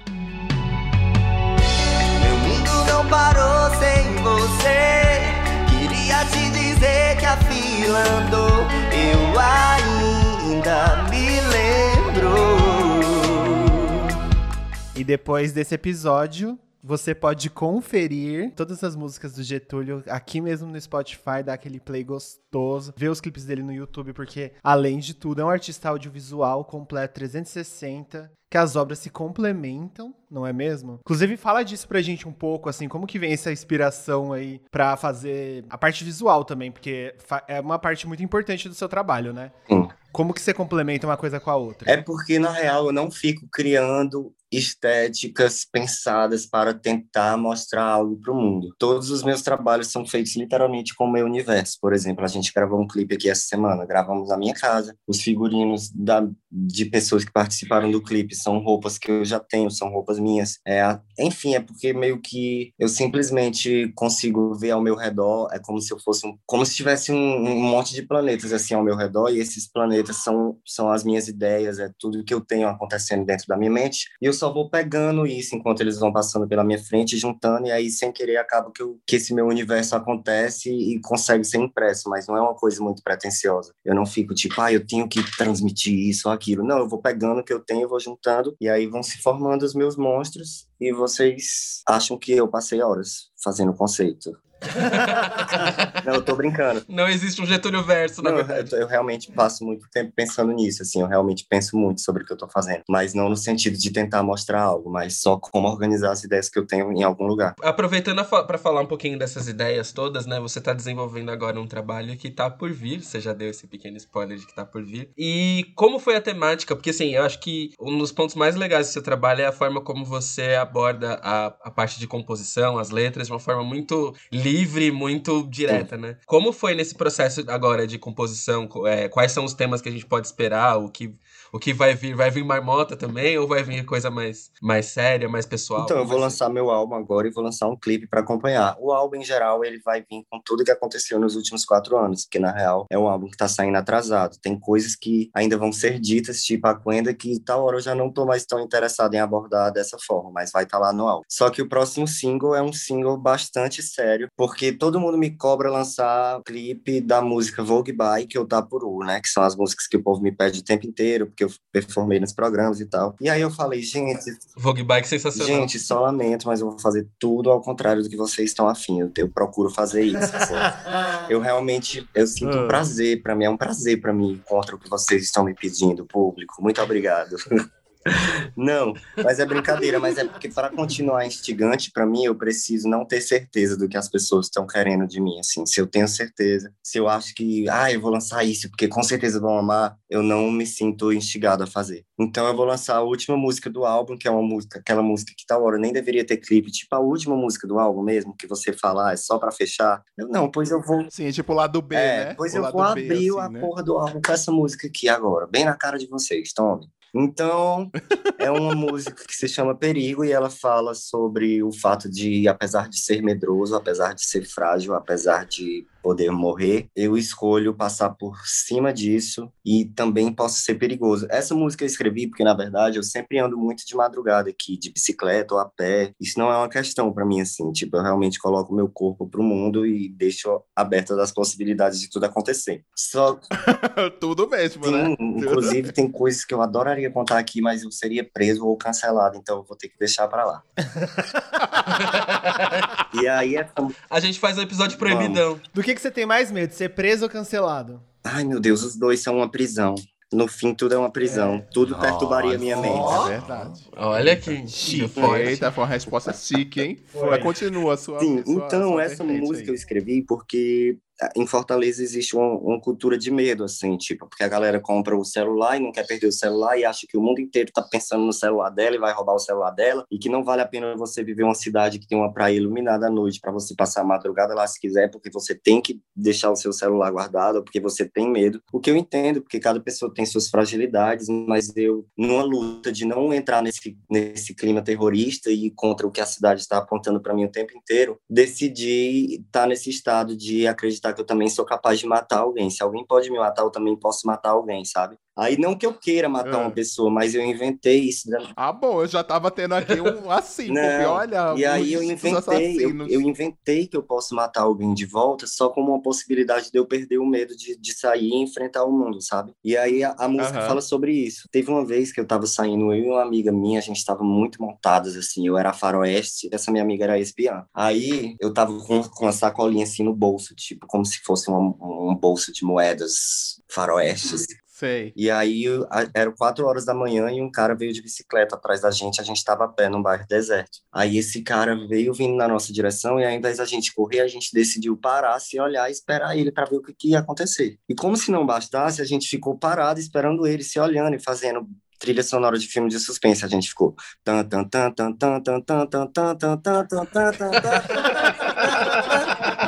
Meu mundo não parou sem você. Queria te dizer que a fila andou. Eu ainda ainda me lembro. E depois desse episódio, você pode conferir todas as músicas do Getúlio aqui mesmo no Spotify, dar aquele play gostoso, ver os clipes dele no YouTube, porque, além de tudo, é um artista audiovisual completo 360 que as obras se complementam, não é mesmo? Inclusive, fala disso pra gente um pouco, assim, como que vem essa inspiração aí pra fazer a parte visual também, porque é uma parte muito importante do seu trabalho, né? Sim. Como que você complementa uma coisa com a outra? É porque, na real, eu não fico criando estéticas pensadas para tentar mostrar algo para o mundo. Todos os meus trabalhos são feitos literalmente com o meu universo. Por exemplo, a gente gravou um clipe aqui essa semana, gravamos na minha casa. Os figurinos da, de pessoas que participaram do clipe são roupas que eu já tenho, são roupas minhas. É, enfim, é porque meio que eu simplesmente consigo ver ao meu redor, é como se eu fosse um, como se tivesse um, um monte de planetas assim ao meu redor e esses planetas são são as minhas ideias, é tudo que eu tenho acontecendo dentro da minha mente. E eu só vou pegando isso enquanto eles vão passando pela minha frente, juntando e aí sem querer acaba que, eu, que esse meu universo acontece e consegue ser impresso, mas não é uma coisa muito pretensiosa. Eu não fico tipo, ah, eu tenho que transmitir isso ou aquilo. Não, eu vou pegando o que eu tenho, vou juntando e aí vão se formando os meus monstros e vocês acham que eu passei horas fazendo conceito. Não, eu tô brincando. Não existe um Getúlio verso, na não, verdade. Eu, eu, realmente passo muito tempo pensando nisso, assim, eu realmente penso muito sobre o que eu tô fazendo. Mas não no sentido de tentar mostrar algo, mas só como organizar as ideias que eu tenho em algum lugar. Aproveitando para falar um pouquinho dessas ideias todas, né? Você tá desenvolvendo agora um trabalho que tá por vir, você já deu esse pequeno spoiler de que tá por vir. E como foi a temática? Porque, assim, eu acho que um dos pontos mais legais do seu trabalho é a forma como você aborda a, a parte de composição, as letras, de uma forma muito livre, muito direta, né? Como foi nesse processo agora de composição? É, quais são os temas que a gente pode esperar? O que o que vai vir? Vai vir marmota também ou vai vir coisa mais, mais séria, mais pessoal? Então, eu vou lançar meu álbum agora e vou lançar um clipe para acompanhar. O álbum, em geral, ele vai vir com tudo que aconteceu nos últimos quatro anos, porque, na real, é um álbum que tá saindo atrasado. Tem coisas que ainda vão ser ditas, tipo a Quenda, que tal hora eu já não tô mais tão interessado em abordar dessa forma, mas vai estar tá lá no álbum. Só que o próximo single é um single bastante sério, porque todo mundo me cobra lançar clipe da música Vogue By, que eu dá por U, né? Que são as músicas que o povo me pede o tempo inteiro, porque eu performei nos programas e tal. E aí eu falei, gente. Vogue Bike sensacional. Gente, só lamento, mas eu vou fazer tudo ao contrário do que vocês estão afim. Eu, eu procuro fazer isso. Assim. (laughs) eu realmente eu sinto um ah. prazer, para mim é um prazer para mim encontrar o que vocês estão me pedindo, público. Muito obrigado. (laughs) Não, mas é brincadeira, mas é porque para continuar instigante para mim eu preciso não ter certeza do que as pessoas estão querendo de mim, assim. Se eu tenho certeza, se eu acho que, ah, eu vou lançar isso porque com certeza vão amar, eu não me sinto instigado a fazer. Então eu vou lançar a última música do álbum, que é uma música, aquela música que tal hora nem deveria ter clipe, tipo a última música do álbum mesmo, que você falar ah, é só para fechar. Eu não, pois eu vou Sim, tipo o lado B, é, né? Pois o eu vou abrir B, assim, a né? porra do álbum com essa música aqui agora, bem na cara de vocês, tome. Então, é uma música que se chama Perigo e ela fala sobre o fato de, apesar de ser medroso, apesar de ser frágil, apesar de poder morrer, eu escolho passar por cima disso e também posso ser perigoso. Essa música eu escrevi porque, na verdade, eu sempre ando muito de madrugada aqui, de bicicleta ou a pé. Isso não é uma questão para mim, assim. Tipo, eu realmente coloco o meu corpo pro mundo e deixo abertas as possibilidades de tudo acontecer. Só. (laughs) Tudo mesmo, tem, né? Inclusive, tem coisas que eu adoraria contar aqui, mas eu seria preso ou cancelado, então eu vou ter que deixar para lá. (laughs) e aí é. A gente faz um episódio proibidão. Do que, que você tem mais medo? Ser preso ou cancelado? Ai, meu Deus, os dois são uma prisão. No fim, tudo é uma prisão. Tudo perturbaria minha mente. É verdade. Olha que chique. forte. Eita, foi uma resposta chique, hein? Mas continua a sua. Sim, sua- então sua essa música aí. eu escrevi porque em Fortaleza existe uma, uma cultura de medo, assim, tipo, porque a galera compra o celular e não quer perder o celular e acha que o mundo inteiro tá pensando no celular dela e vai roubar o celular dela e que não vale a pena você viver uma cidade que tem uma praia iluminada à noite para você passar a madrugada lá se quiser, porque você tem que deixar o seu celular guardado, porque você tem medo. O que eu entendo, porque cada pessoa tem suas fragilidades, mas eu, numa luta de não entrar nesse, nesse clima terrorista e contra o que a cidade está apontando para mim o tempo inteiro, decidi estar nesse estado de acreditar que eu também sou capaz de matar alguém. Se alguém pode me matar, eu também posso matar alguém, sabe? Aí não que eu queira matar É. uma pessoa, mas eu inventei isso. da- Ah, bom, eu já tava tendo aqui um (laughs) assim, porque olha. E aí eu inventei, eu, eu inventei que eu posso matar alguém de volta só como uma possibilidade de eu perder o medo de, de sair e enfrentar o mundo, sabe? E aí a, a música Aham. fala sobre isso. Teve uma vez que eu tava saindo, eu e uma amiga minha, a gente tava muito montadas, assim, eu era faroeste, essa minha amiga era espiã. Aí eu tava com, com uma sacolinha assim no bolso, tipo, como se fosse um, um bolso de moedas faroestes. Sei. E aí a- eram quatro horas da manhã e um cara veio de bicicleta atrás da gente. A gente estava a pé num bairro deserto. Aí esse cara veio vindo na nossa direção e ao invés da gente correr, a gente decidiu parar, se olhar e esperar ele para ver o que, que ia acontecer. E como se não bastasse, a gente ficou parado esperando ele, se olhando e fazendo trilha sonora de filme de suspense. A gente ficou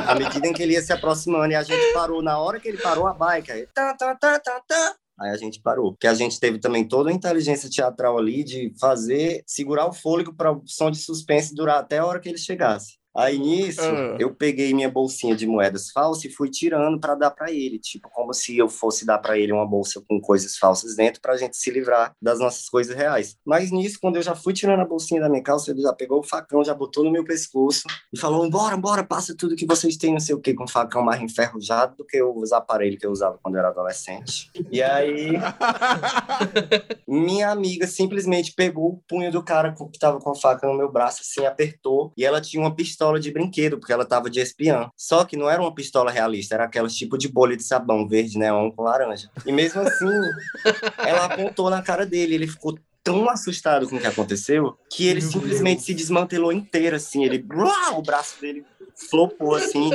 à medida em que ele ia se aproximando e a gente parou, na hora que ele parou a bike, aí, tá, tá, tá, tá, tá, Aí a gente parou. Porque a gente teve também toda a inteligência teatral ali de fazer, segurar o fôlego para o som de suspense durar até a hora que ele chegasse. Aí nisso, Ah. eu peguei minha bolsinha de moedas falsas e fui tirando para dar para ele, tipo, como se eu fosse dar para ele uma bolsa com coisas falsas dentro para a gente se livrar das nossas coisas reais. Mas nisso, quando eu já fui tirando a bolsinha da minha calça, ele já pegou o facão, já botou no meu pescoço e falou: bora, bora, passa tudo que vocês têm, não sei o que, com facão mais enferrujado do que os aparelhos que eu usava quando eu era adolescente. E aí, (laughs) minha amiga simplesmente pegou o punho do cara que tava com a faca no meu braço, assim, apertou, e ela tinha uma pistola de brinquedo, porque ela tava de espiã. Só que não era uma pistola realista, era aquelas tipo de bolha de sabão, verde neon com laranja. E mesmo assim, (laughs) ela apontou na cara dele, ele ficou tão assustado com o que aconteceu, que ele simplesmente se desmantelou inteiro, assim, ele... Uau! O braço dele flopou, assim,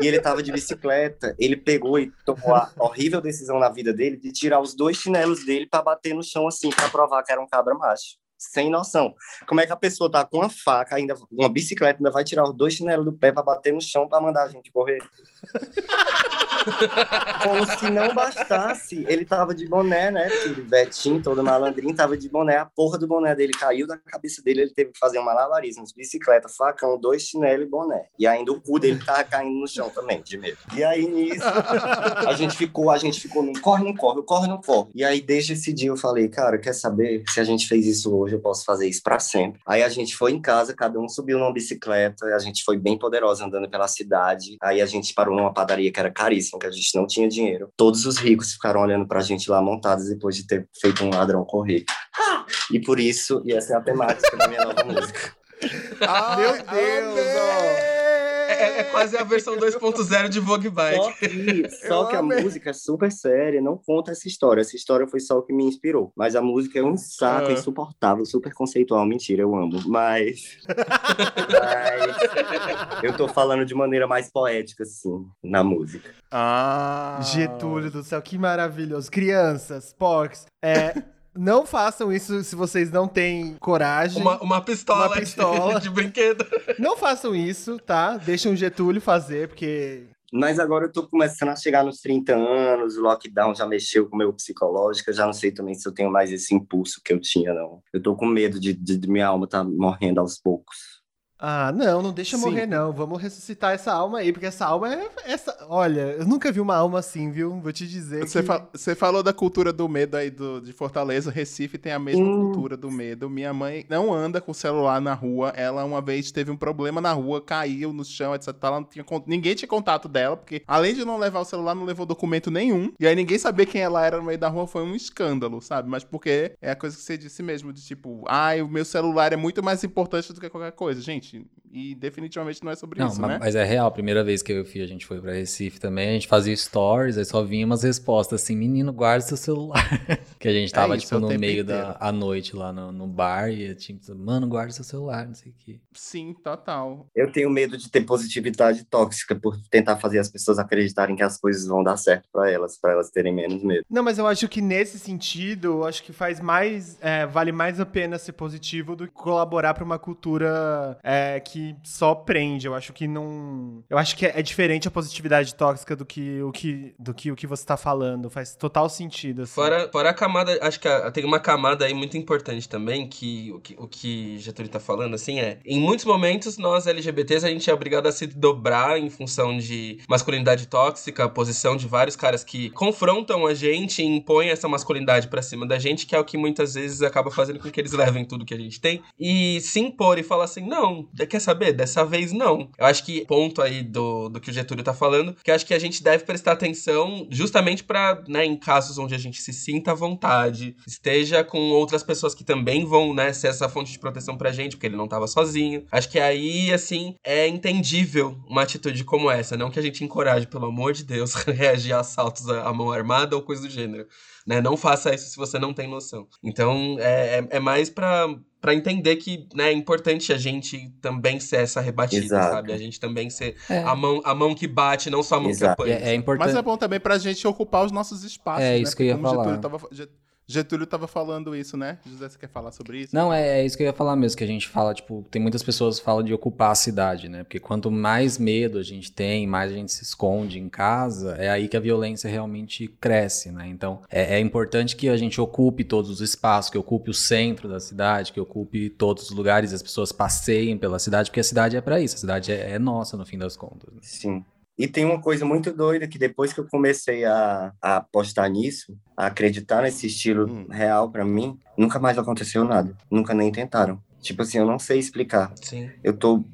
e ele tava de bicicleta, ele pegou e tomou a horrível decisão na vida dele de tirar os dois chinelos dele para bater no chão assim, para provar que era um cabra macho. Sem noção. Como é que a pessoa tá com uma faca, ainda uma bicicleta, ainda vai tirar os dois chinelos do pé para bater no chão para mandar a gente correr? (laughs) Como se não bastasse, ele tava de boné, né? Filho, Betinho, todo malandrinho, tava de boné. A porra do boné dele caiu da cabeça dele, ele teve que fazer um malabarismo. de Bicicleta, facão, dois chinelos e boné. E ainda o cu dele tava caindo no chão também, de medo. E aí nisso, a gente ficou, a gente ficou no corre, não corre, corre, não corre. E aí, desde esse dia, eu falei, cara, quer saber? Se a gente fez isso hoje, eu posso fazer isso pra sempre. Aí a gente foi em casa, cada um subiu numa bicicleta, a gente foi bem poderosa andando pela cidade. Aí a gente parou numa padaria que era caríssima, que a gente não tinha dinheiro. Todos os ricos ficaram olhando pra gente lá montados depois de ter feito um ladrão correr. E por isso, e essa é a temática da minha nova (laughs) música. Ai, Meu Deus, amei! É, é quase a versão (laughs) 2.0 de Vogue Só Bike. que, só que (laughs) a música é super séria, não conta essa história. Essa história foi só o que me inspirou. Mas a música é um saco Ah. insuportável, super conceitual. Mentira, eu amo. Mas. mas eu tô falando de maneira mais poética, assim, na música. Ah. Getúlio do céu, que maravilhoso. Crianças, porcs, é, não façam isso se vocês não têm coragem. Uma, uma pistola, Uma pistola. De, (laughs) de brinquedo. Não façam isso, tá? Deixem o Getúlio fazer, porque Mas agora eu tô começando a chegar nos 30 anos, o lockdown já mexeu com o meu psicológico, eu já não sei também se eu tenho mais esse impulso que eu tinha, não. Eu tô com medo de, de, de minha alma tá morrendo aos poucos. Ah, não, não deixa Sim. morrer, não. Vamos ressuscitar essa alma aí, porque essa alma é. Essa... Olha, eu nunca vi uma alma assim, viu? Vou te dizer. Você, que... fa- você falou da cultura do medo aí do, de Fortaleza. Recife tem a mesma Hum. cultura do medo. Minha mãe não anda com o celular na rua. Ela uma vez teve um problema na rua, caiu no chão, etc. Ela não tinha, ninguém tinha contato dela, porque além de não levar o celular, não levou documento nenhum. E aí ninguém sabia quem ela era no meio da rua. Foi um escândalo, sabe? Mas porque é a coisa que você disse mesmo, de tipo, ai, o meu celular é muito mais importante do que qualquer coisa. Gente, e definitivamente não é sobre Não, isso, ma- né? mas é real. A primeira vez que eu e o Fih, a gente foi pra Recife também, a gente fazia stories, aí só vinha umas respostas assim, menino, guarda seu celular. (laughs) que a gente tava, É isso, tipo, é no meio inteiro. da à noite lá no, no bar e eu tinha que dizer, mano, guarda seu celular, não sei o quê. Sim, total. Eu tenho medo de ter positividade tóxica por tentar fazer as pessoas acreditarem que as coisas vão dar certo pra elas, pra elas terem menos medo. Não, mas eu acho que nesse sentido, eu acho que faz mais. é, vale mais a pena ser positivo do que colaborar pra uma cultura é, que só prende. Eu acho que não. Eu acho que é, é diferente a positividade tóxica do que o que, do que, o que você tá falando. Faz total sentido. Assim. Fora, fora a camada, acho que a- tem uma camada aí muito importante também, que o que, o que Getúlio tá falando, assim, é... Em muitos momentos, nós LGBTs, a gente é obrigado a se dobrar em função de masculinidade tóxica, posição de vários caras que confrontam a gente e impõem essa masculinidade pra cima da gente, que é o que muitas vezes acaba fazendo com que eles (laughs) levem tudo que a gente tem. E se impor e falar assim, não, quer saber? Dessa vez não. Eu acho que ponto aí do, do que o Getúlio tá falando, que acho que a gente deve prestar atenção justamente pra, né, em casos onde a gente se sinta à vontade, esteja com outras pessoas que também vão, né, ser essa fonte de proteção pra gente, porque ele não tava sozinho. Acho que aí, assim, é entendível uma atitude como essa, não que a gente encoraje, pelo amor de Deus, (laughs) reagir a assaltos à mão armada ou coisa do gênero. Né? Não faça isso se você não tem noção. Então, é, é, é mais pra, pra entender que né, é importante a gente também ser essa rebatida, Exato. sabe? A gente também ser É, a mão, a mão que bate, não só a mão Exato. que apanha. é, é importante. Mas é bom também pra gente ocupar os nossos espaços. É, né? isso que eu ia Porque como falar. Getúlio tava, Getúlio tava falando isso, né? José, você quer falar sobre isso? Não, é, é isso que eu ia falar mesmo, que a gente fala, tipo, tem muitas pessoas que falam de ocupar a cidade, né? Porque quanto mais medo a gente tem, mais a gente se esconde em casa, é aí que a violência realmente cresce, né? Então, é, é importante que a gente ocupe todos os espaços, que ocupe o centro da cidade, que ocupe todos os lugares, as pessoas passeiem pela cidade, porque a cidade é pra isso, a cidade é, é nossa, no fim das contas. né? Sim. E tem uma coisa muito doida que depois que eu comecei a, a apostar nisso, a acreditar nesse estilo Hum. real pra mim, nunca mais aconteceu nada. Nunca nem tentaram. Tipo assim, eu não sei explicar. Sim. Eu tô,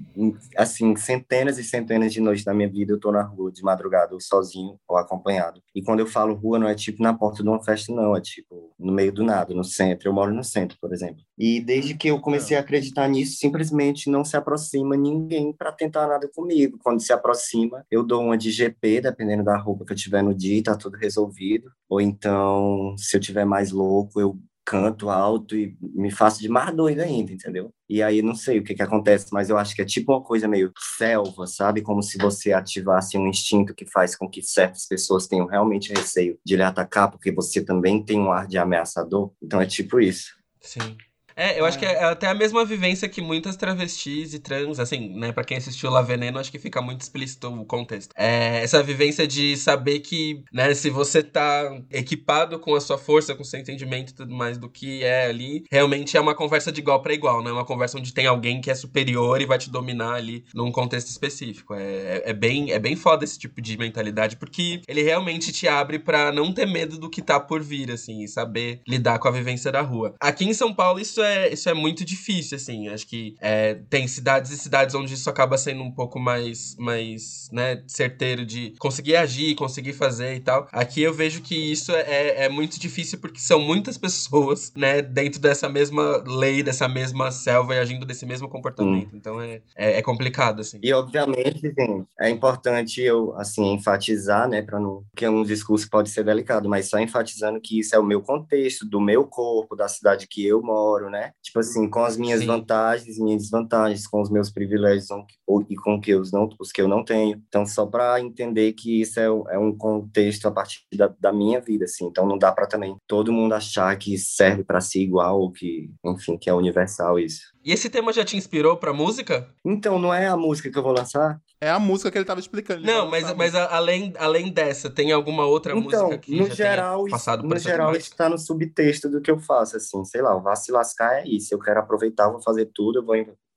assim, centenas e centenas de noites da minha vida, eu tô na rua de madrugada, ou sozinho ou acompanhado. E quando eu falo rua, não é tipo na porta de uma festa, não. É tipo no meio do nada, no centro. Eu moro no centro, por exemplo. E desde que eu comecei a acreditar nisso, simplesmente não se aproxima ninguém para tentar nada comigo. Quando se aproxima, eu dou uma de GP, dependendo da roupa que eu tiver no dia, e tá tudo resolvido. Ou então, se eu tiver mais louco, eu canto alto e me faço de mais doido ainda, entendeu? E aí não sei o que que acontece, mas eu acho que é tipo uma coisa meio selva, sabe? Como se você ativasse um instinto que faz com que certas pessoas tenham realmente receio de lhe atacar, porque você também tem um ar de ameaçador. Então é tipo isso. Sim. É, eu acho que é até a mesma vivência que muitas travestis e trans, assim, né, pra quem assistiu La Veneno, acho que fica muito explícito o contexto. É essa vivência de saber que, né, se você tá equipado com a sua força, com o seu entendimento e tudo mais do que é ali, realmente é uma conversa de igual pra igual, né? Uma conversa onde tem alguém que é superior e vai te dominar ali num contexto específico. É, é, bem, é bem foda esse tipo de mentalidade, porque ele realmente te abre pra não ter medo do que tá por vir, assim, e saber lidar com a vivência da rua. Aqui em São Paulo, isso é, isso é muito difícil, assim. Acho que é, tem cidades e cidades onde isso acaba sendo um pouco mais, mais, né, certeiro de conseguir agir, conseguir fazer e tal. Aqui eu vejo que isso é, é muito difícil porque são muitas pessoas, (laughs) né, dentro dessa mesma lei, dessa mesma selva e agindo desse mesmo comportamento. Então é, é, é complicado, assim. E obviamente, gente, é importante eu assim enfatizar, né, para não que um discurso pode ser delicado, mas só enfatizando que isso é o meu contexto, do meu corpo, da cidade que eu moro, né? Tipo assim, com as minhas Sim. vantagens, minhas desvantagens, com os meus privilégios ou- e com que os não os que eu não tenho. Então, só para entender que isso é, é um contexto a partir da, da minha vida, assim. Então, não dá para também todo mundo achar que serve para si igual ou que, enfim, que é universal isso. E esse tema já te inspirou pra música? Então, não é a música que eu vou lançar? É a música que ele tava explicando. ele Não, mas, mas a- além, além dessa, tem alguma outra Então, música que no já geral, tenha passado por no geral isso tá no subtexto do que eu faço, assim, sei lá, o vá se lascar é isso, eu quero aproveitar, eu vou fazer tudo, eu vou...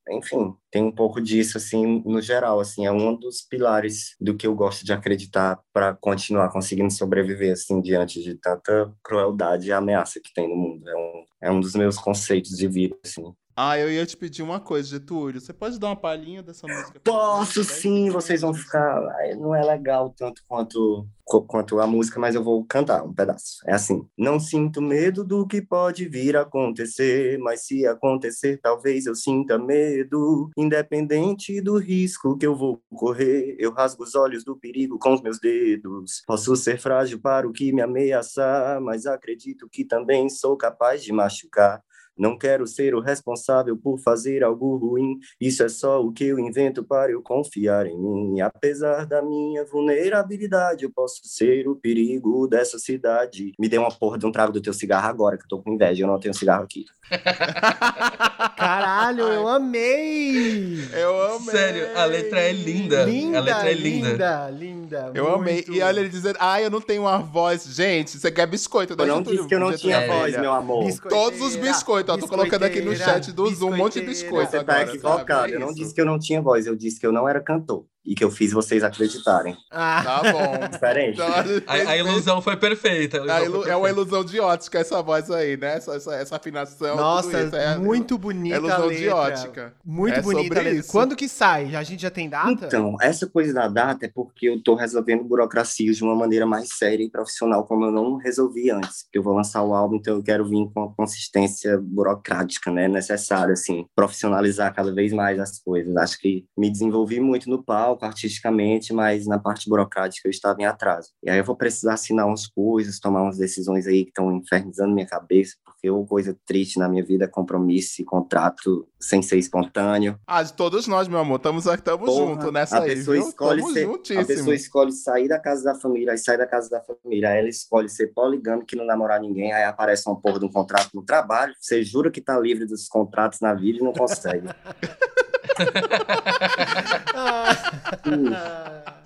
Enfim, tem um pouco disso, assim, no geral, assim, é um dos pilares do que eu gosto de acreditar para continuar conseguindo sobreviver, assim, diante de tanta crueldade e ameaça que tem no mundo. É um, é um dos meus conceitos de vida, assim. Ah, eu ia te pedir uma coisa, Getúlio. Você pode dar uma palhinha dessa música? Posso sim, vocês vão ficar. Não é legal tanto quanto, quanto a música, mas eu vou cantar um pedaço. É assim. Não sinto medo do que pode vir a acontecer, mas se acontecer, talvez eu sinta medo. Independente do risco que eu vou correr, eu rasgo os olhos do perigo com os meus dedos. Posso ser frágil para o que me ameaçar, mas acredito que também sou capaz de machucar. Não quero ser o responsável por fazer algo ruim. Isso é só o que eu invento para eu confiar em mim. Apesar da minha vulnerabilidade, eu posso ser o perigo dessa cidade. Me dê uma porra de um trago do teu cigarro agora, que eu tô com inveja. Eu não tenho cigarro aqui. (laughs) Caralho, eu amei! Eu amei. Sério, a letra é linda. Linda, a letra é linda. linda, linda. Eu amei. muito. E olha ele dizendo, ah, eu não tenho uma voz. Gente, você quer biscoito, Eu não disse que eu não tinha voz, meu amor. Todos os biscoitos, ó. Tô colocando aqui no chat do Zoom um monte de biscoito Você tá agora, equivocado. sabe? Eu não disse que eu não tinha voz, eu disse que eu não era cantor. E que eu fiz vocês acreditarem. Ah, Tá bom. Diferente. Então, A, a ilusão foi perfeita. a ilusão a foi ilu- é perfeita. uma ilusão de ótica essa voz aí, né? Essa, essa, essa afinação. nossa. É, muito bonita é a ilusão letra. de ótica. Muito É bonita. Quando que sai? A gente já tem data? Então, essa coisa da data é porque eu tô resolvendo burocracias de uma maneira mais séria e profissional, como eu não resolvi antes. Porque eu vou lançar o álbum, então eu quero vir com a consistência burocrática, né? Necessária, assim, profissionalizar cada vez mais as coisas. Acho que me desenvolvi muito no palco, artisticamente, mas na parte burocrática eu estava em atraso. E aí eu vou precisar assinar umas coisas, tomar umas decisões aí que estão infernizando minha cabeça, porque ou coisa triste na minha vida é compromisso e contrato sem ser espontâneo. Ah, de todos nós, meu amor. Estamos estamos juntos nessa a aí, pessoa viu? escolhe ser, a pessoa escolhe sair da casa da família, aí sai da casa da família, aí ela escolhe ser poligâmica e não namorar ninguém, aí aparece uma porra de um contrato no trabalho, você jura que tá livre dos contratos na vida e não consegue. Hum, (laughs) (laughs) (laughs)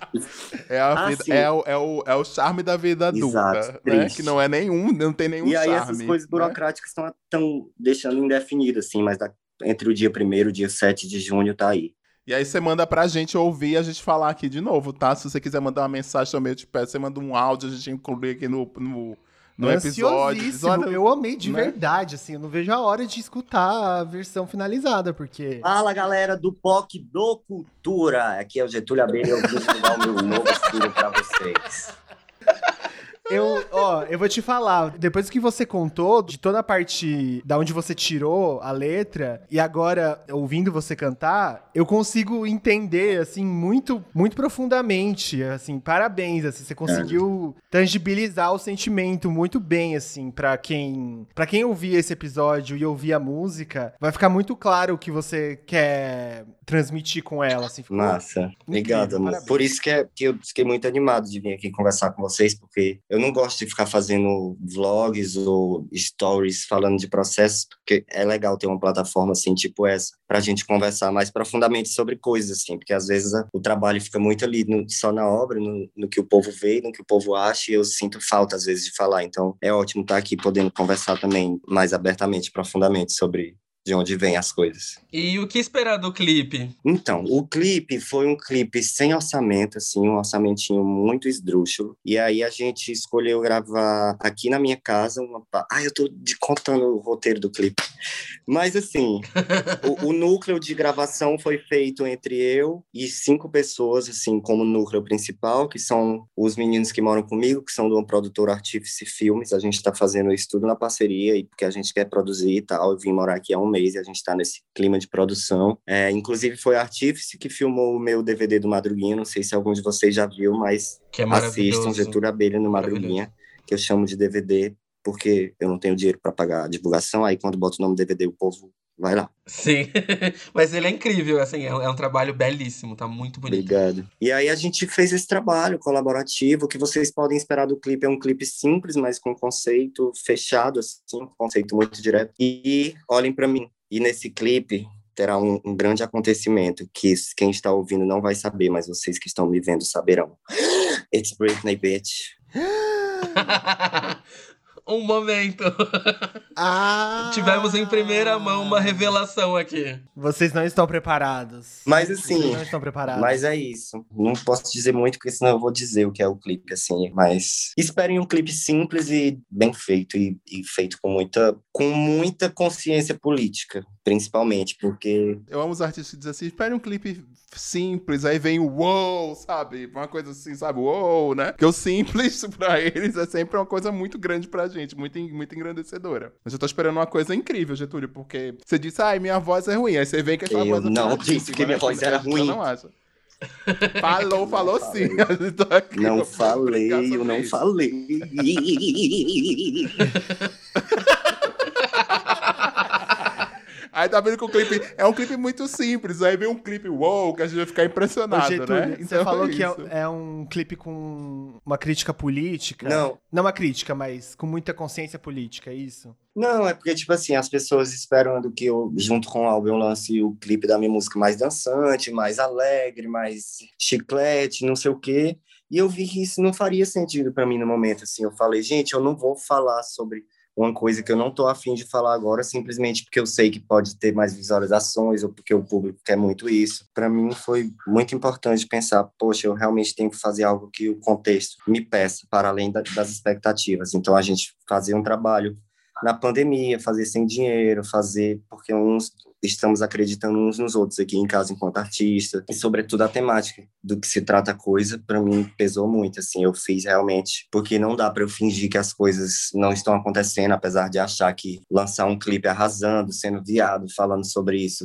É, a Ah, vida, sim. é, o, é, o, é o charme da vida adulta, Exato, né? Que não é nenhum, não tem nenhum e aí charme. essas coisas né? burocráticas estão tão deixando indefinido, assim, mas entre o dia 1 e o dia 7 de junho tá aí. E aí você manda pra gente ouvir e a gente falar aqui de novo, tá? Se você quiser mandar uma mensagem também, eu te peço, você manda um áudio, a gente inclui aqui no, no, no episódio. Olha, Eu amei de né? verdade, assim. Eu não vejo a hora de escutar a versão finalizada, porque... Fala, galera do POC do Cultura. Aqui é o Getúlio Abelha e eu vim divulgar o meu novo estilo pra vocês. (laughs) Eu, ó, eu vou te falar, depois que você contou de toda a parte da onde você tirou a letra e agora ouvindo você cantar, eu consigo entender assim muito, muito profundamente, assim, parabéns, assim, você conseguiu tangibilizar o sentimento muito bem, assim, para quem, para quem ouvir esse episódio e ouvir a música, vai ficar muito claro o que você quer transmitir com ela, assim, ficou Massa. Obrigado. Por isso que, é, que eu fiquei muito animado de vir aqui conversar com vocês, porque eu não gosto de ficar fazendo vlogs ou stories falando de processos, porque é legal ter uma plataforma assim, tipo essa, pra gente conversar mais profundamente sobre coisas, assim, porque às vezes a- o trabalho fica muito ali no- só na obra, no, no que o povo vê, no que o povo acha, e eu sinto falta às vezes de falar. Então é ótimo estar aqui podendo conversar também mais abertamente, profundamente sobre de onde vêm as coisas. E o que esperar do clipe? Então, o clipe foi um clipe sem orçamento, assim, um orçamentinho muito esdrúxulo. E aí a gente escolheu gravar aqui na minha casa uma. Ah, eu tô de- contando o roteiro do clipe. Mas assim, o, o núcleo de gravação foi feito entre eu e cinco pessoas, assim, como núcleo principal, que são os meninos que moram comigo, que são de uma produtora Artífice Filmes. A gente está fazendo isso tudo na parceria, e porque a gente quer produzir e tal. Eu vim morar aqui há um mês e a gente está nesse clima de produção. É, inclusive, foi a Artífice que filmou o meu DVD do Madruguinha. Não sei se algum de vocês já viu, mas Que é assistam. Getúlio Abelha no Madruguinha, que eu chamo de DVD, porque eu não tenho dinheiro para pagar a divulgação. Aí, quando boto o nome DVD, o povo vai lá. Sim, (laughs) mas ele é incrível, assim, é um, é um trabalho belíssimo, tá muito bonito. Obrigado. E aí a gente fez esse trabalho colaborativo, que vocês podem esperar do clipe é um clipe simples, mas com conceito fechado, assim, um conceito muito direto. E olhem para mim, E nesse clipe terá um, um grande acontecimento que quem está ouvindo não vai saber, mas vocês que estão me vendo saberão. (gasps) It's Britney, bitch. (laughs) um momento. (laughs) Ah! Tivemos em primeira mão uma revelação aqui. Vocês não estão preparados. Mas Vocês assim, não estão preparados. Mas é isso. Não posso dizer muito, porque senão eu vou dizer o que é o clipe, assim. Mas esperem um clipe simples e bem feito, e, e feito com muita, com muita consciência política, principalmente, porque Eu amo os artistas que dizem assim, espere um clipe simples, aí vem o wow, sabe? Uma coisa assim, sabe? Wow, né? Porque o (laughs) simples pra eles é sempre uma coisa muito grande pra gente, muito, en- muito engrandecedora. Mas eu tô esperando uma coisa incrível, Getúlio, porque você disse, ai, minha voz é ruim. Aí você vem com essa Eu voz não afinadíssima, disse que minha né? voz era gente ruim. Não acha. (laughs) Falou, falou sim. A gente tá aqui não falei, eu não isso. falei. (laughs) (laughs) Aí tá vendo que o clipe é um clipe muito simples. Aí vem um clipe wow, que a gente vai ficar Ô, impressionado, Getúlio, né? você falou que isso. é, é um clipe com uma crítica política. Não. Não uma crítica, mas com muita consciência política, é isso? Não, é porque, tipo assim, as pessoas esperando que eu, junto com o álbum, eu lance o clipe da minha música mais dançante, mais alegre, mais chiclete, não sei o quê. E eu vi que isso não faria sentido para mim no momento, assim. Eu falei, gente, eu não vou falar sobre uma coisa que eu não tô afim de falar agora, simplesmente porque eu sei que pode ter mais visualizações ou porque o público quer muito isso. Para mim foi muito importante pensar, poxa, eu realmente tenho que fazer algo que o contexto me peça, para além da- das expectativas. Então a gente fazer um trabalho na pandemia, fazer sem dinheiro, fazer porque uns estamos acreditando uns nos outros aqui em casa enquanto artista e sobretudo a temática do que se trata a coisa para mim pesou muito assim eu fiz realmente porque não dá para eu fingir que as coisas não estão acontecendo apesar de achar que lançar um clipe arrasando sendo viado falando sobre isso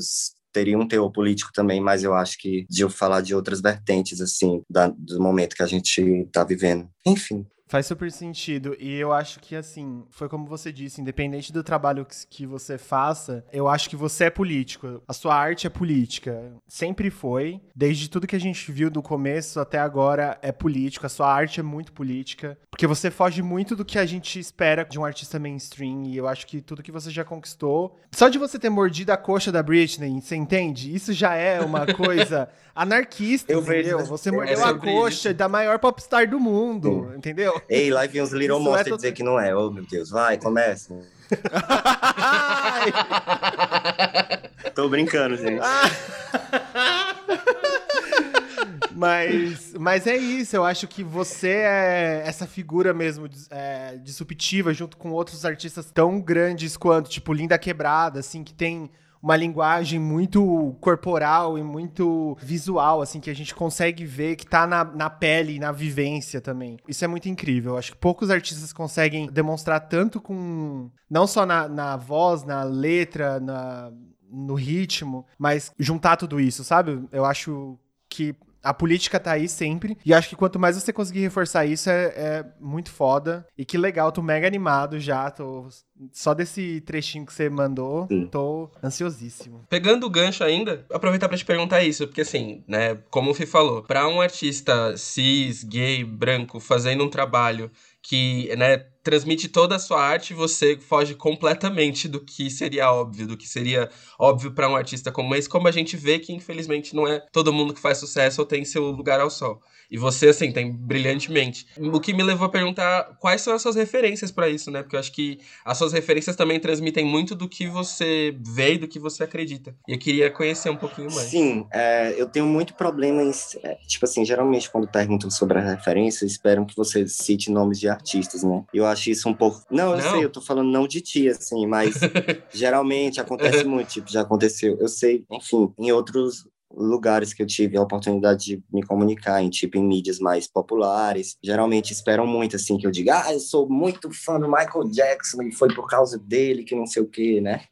teria um teor político também, mas eu acho que de eu falar de outras vertentes, assim, da- do momento que a gente está vivendo. Enfim, Faz super sentido. E eu acho que, assim, foi como você disse, independente do trabalho que, você faça, eu acho que você é político. A sua arte é política. Sempre foi. Desde tudo que a gente viu do começo até agora é político. A sua arte é muito política. Porque você foge muito do que a gente espera de um artista mainstream. E eu acho que tudo que você já conquistou. Só de você ter mordido a coxa da Britney, você entende? Isso já é uma (laughs) coisa anarquista, Eu vejo, entendeu? né? Você É mordeu a sobre coxa da maior popstar do mundo, entendeu? Ei, lá vem os Little Isso é Monsters todo- dizer que não é. Oh, meu Deus, vai, começa. (laughs) Tô brincando, gente. (laughs) mas, mas é isso, eu acho que você é essa figura mesmo é, disruptiva junto com outros artistas tão grandes quanto, tipo, Linda Quebrada, assim, que tem uma linguagem muito corporal e muito visual, assim, que a gente consegue ver que tá na, na pele na vivência também. Isso é muito incrível. Acho que poucos artistas conseguem demonstrar tanto com. Não só na, na voz, na letra, na, no ritmo, mas juntar tudo isso, sabe? Eu acho que a política tá aí sempre. E acho que quanto mais você conseguir reforçar isso, é, é muito foda. E que legal, tô mega animado já. Tô, só desse trechinho que você mandou, Sim. tô ansiosíssimo. Pegando o gancho ainda, aproveitar pra te perguntar isso, porque assim, né, como o Fih falou, pra um artista cis, gay, branco, fazendo um trabalho que, né, transmite toda a sua arte, você foge completamente do que seria óbvio, do que seria óbvio pra um artista como esse, como a gente vê que infelizmente não é todo mundo que faz sucesso ou tem seu lugar ao sol. E você, assim, tem brilhantemente. O que me levou a perguntar quais são as suas referências pra isso, né? Porque eu acho que as suas referências também transmitem muito do que você vê e do que você acredita. E eu queria conhecer um pouquinho mais. Sim, é, eu tenho muito problema em. é, Tipo assim, geralmente quando perguntam sobre a referência, esperam que você cite nomes de artistas, né? Eu acho isso um pouco. Não, eu Não. sei, eu tô falando não de ti, assim, mas (laughs) geralmente acontece muito, tipo, já aconteceu. Eu sei, enfim, em outros lugares que eu tive a oportunidade de me comunicar, em tipo em mídias mais populares, geralmente esperam muito assim que eu diga, ah, eu sou muito fã do Michael Jackson e foi por causa dele que não sei o quê, né?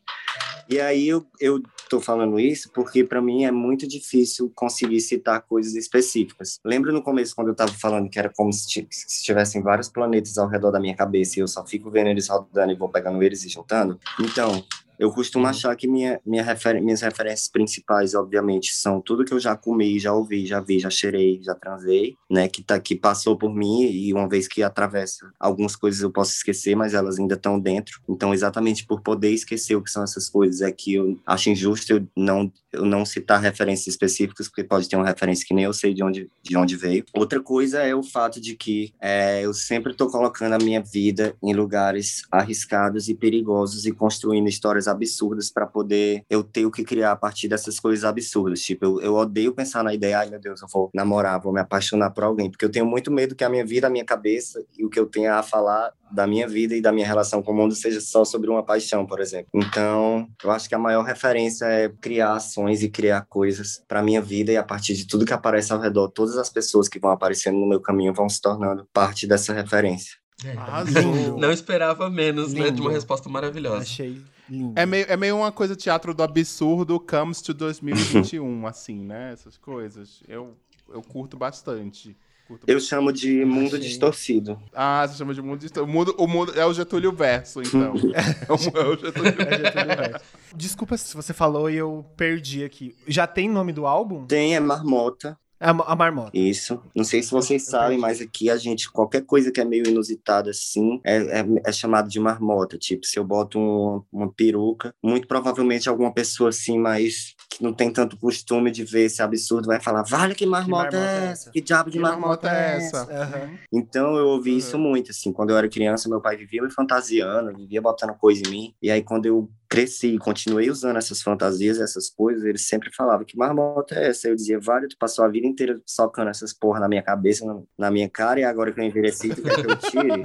E aí eu, eu tô falando isso porque para mim é muito difícil conseguir citar coisas específicas. Lembra no começo quando eu tava falando que era como se, ti- se tivessem vários planetas ao redor da minha cabeça e eu só fico vendo eles rodando e vou pegando eles e juntando? Então, Eu costumo achar que minha, minha refer minhas referências principais, obviamente, são tudo que eu já comi, já ouvi, já vi, já cheirei, já transei, né? Que, tá, que passou por mim e uma vez que atravessa algumas coisas eu posso esquecer, mas elas ainda estão dentro. Então, exatamente por poder esquecer o que são essas coisas, é que eu acho injusto eu não, eu não citar referências específicas, porque pode ter uma referência que nem eu sei de onde, de onde veio. Outra coisa é o fato de que é, eu sempre estou colocando a minha vida em lugares arriscados e perigosos e construindo histórias absurdas para poder eu ter o que criar a partir dessas coisas absurdas. Tipo, eu, eu odeio pensar na ideia, ai meu Deus, eu vou namorar, vou me apaixonar por alguém, porque eu tenho muito medo que a minha vida, a minha cabeça e o que eu tenha a falar da minha vida e da minha relação com o mundo seja só sobre uma paixão, por exemplo. Então, eu acho que a maior referência é criar ações e criar coisas para minha vida e a partir de tudo que aparece ao redor, todas as pessoas que vão aparecendo no meu caminho vão se tornando parte dessa referência. É, Arrasou. Não esperava menos, né? De Lindo. uma resposta maravilhosa. Achei lindo. É meio, é meio uma coisa teatro do absurdo comes to 2021, (laughs) assim, né? Essas coisas. Eu, eu curto bastante. Curto Eu chamo de mundo Achei. distorcido. Ah, você chama de mundo distorcido. O mundo, o mundo é o Getúlio Verso, então. (laughs) é, o, é o Getúlio É Getúlio Vargas. Desculpa se você falou e eu perdi aqui. Já tem nome do álbum? Tem é marmota, A, a Marmota. Isso. Não sei se vocês sabem, mas aqui a gente, qualquer coisa que é meio inusitada assim, é, é, é chamado de marmota. Tipo, se eu boto um- uma peruca, muito provavelmente alguma pessoa assim, mais que não tem tanto costume de ver esse absurdo, vai falar: Vale, que marmota, marmota é é essa? essa? Que diabo de Que marmota, é essa? Aham. Então eu ouvi isso muito, assim. Quando eu era criança, meu pai vivia me fantasiando, vivia botando coisa em mim. E aí, quando eu cresci e continuei usando essas fantasias, essas coisas, ele sempre falava que marmota é essa. Eu dizia, vale, tu passou a vida inteira socando essas porra na minha cabeça, na, na minha cara, e agora que eu envelheci, tu quer que eu tire?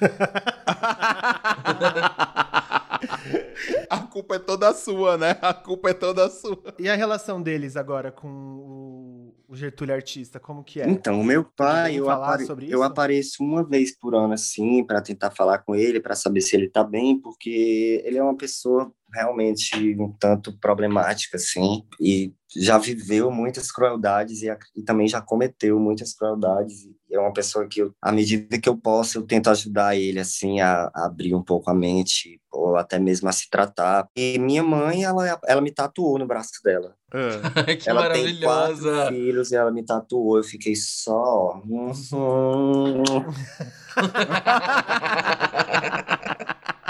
(laughs) A culpa é toda sua, né? A culpa é toda sua. E a relação deles agora com o, o Getúlio artista, como que é? Então, o meu pai, eu, apare- eu apareço uma vez por ano, assim, para tentar falar com ele, para saber se ele tá bem, porque ele é uma pessoa realmente um tanto problemática, assim, e já viveu muitas crueldades e, a- e também já cometeu muitas crueldades. E é uma pessoa que, eu, à medida que eu posso, eu tento ajudar ele, assim, a, a abrir um pouco a mente, ou até mesmo a se tratar. E minha mãe, ela, ela me tatuou no braço dela. Ah. (laughs) Que Ela tem quatro maravilhosa. filhos e ela me tatuou. Eu fiquei só. Uhum.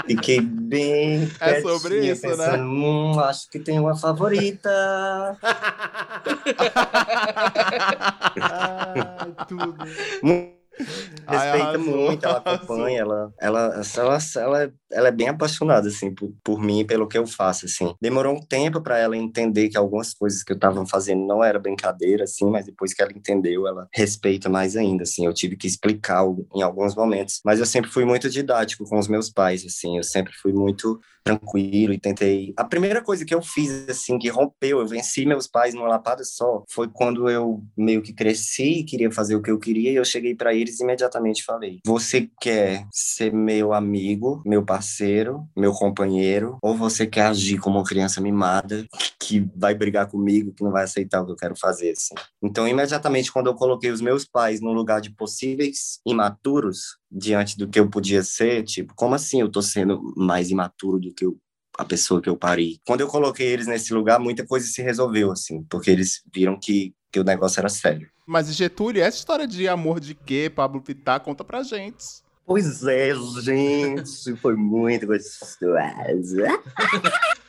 Fiquei bem. (laughs) É sobre isso, né? pensando, Hum, acho que tem uma favorita. Ai, (laughs) tudo. Respeita muito, ela acompanha, ela, ela, ela, ela, ela é bem apaixonada, assim, por, por mim e pelo que eu faço, assim. Demorou um tempo para ela entender que algumas coisas que eu tava fazendo não era brincadeira, assim, mas depois que ela entendeu, ela respeita mais ainda, assim. Eu tive que explicar em alguns momentos, mas eu sempre fui muito didático com os meus pais, assim. Eu sempre fui muito tranquilo e tentei. A primeira coisa que eu fiz, assim, que rompeu, eu venci meus pais numa lapada só, foi quando eu meio que cresci queria fazer o que eu queria, e eu cheguei para eles e imediatamente falei: Você quer ser meu amigo, meu parceiro, meu companheiro, ou você quer agir como uma criança mimada que vai brigar comigo, que não vai aceitar o que eu quero fazer, assim? Então, imediatamente, quando eu coloquei os meus pais no lugar de possíveis imaturos, diante do que eu podia ser, tipo, como assim eu tô sendo mais imaturo do que eu, a pessoa que eu pari? Quando eu coloquei eles nesse lugar, muita coisa se resolveu, assim, porque eles viram que, que o negócio era sério. Mas Getúlio, essa história de amor de quê, Pablo Vittar, conta pra gente. Pois é, gente, foi muito gostoso.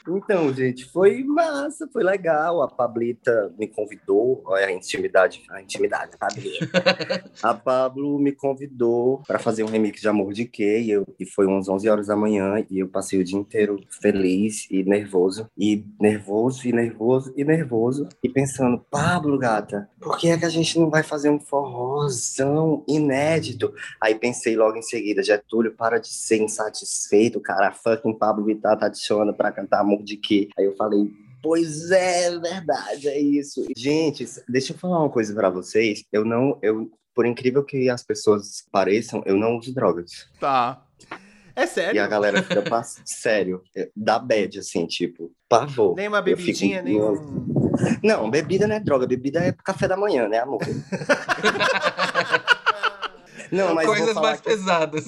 Então, gente, foi massa, foi legal. A Pablita me convidou, olha a intimidade, a intimidade, Pablita. (laughs) A Pablo me convidou para fazer um remix de Amor de Quê, e, eu, e foi umas 11 horas da manhã, e eu passei o dia inteiro feliz e nervoso, e nervoso, e nervoso, e nervoso, e pensando, Pablo, gata, por que é que a gente não vai fazer um forrozão inédito? Aí pensei logo em seguida, Getúlio, para de ser insatisfeito, cara, fucking Pablo Vittar tá te chamando pra cantar Amor de Quê? Aí eu falei, Pois é, verdade, é isso. Gente, deixa eu falar uma coisa pra vocês. Eu não, eu, por incrível que as pessoas pareçam, eu não uso drogas. Tá. É E sério? a galera fica passando, (laughs) sério, é, dá bad, assim, tipo, pavor. Nem uma Eu fico- bebidinha, nem um... Não, bebida não é droga, bebida é café da manhã, né, amor? (laughs) não, mas vou Coisas falar mais que- pesadas.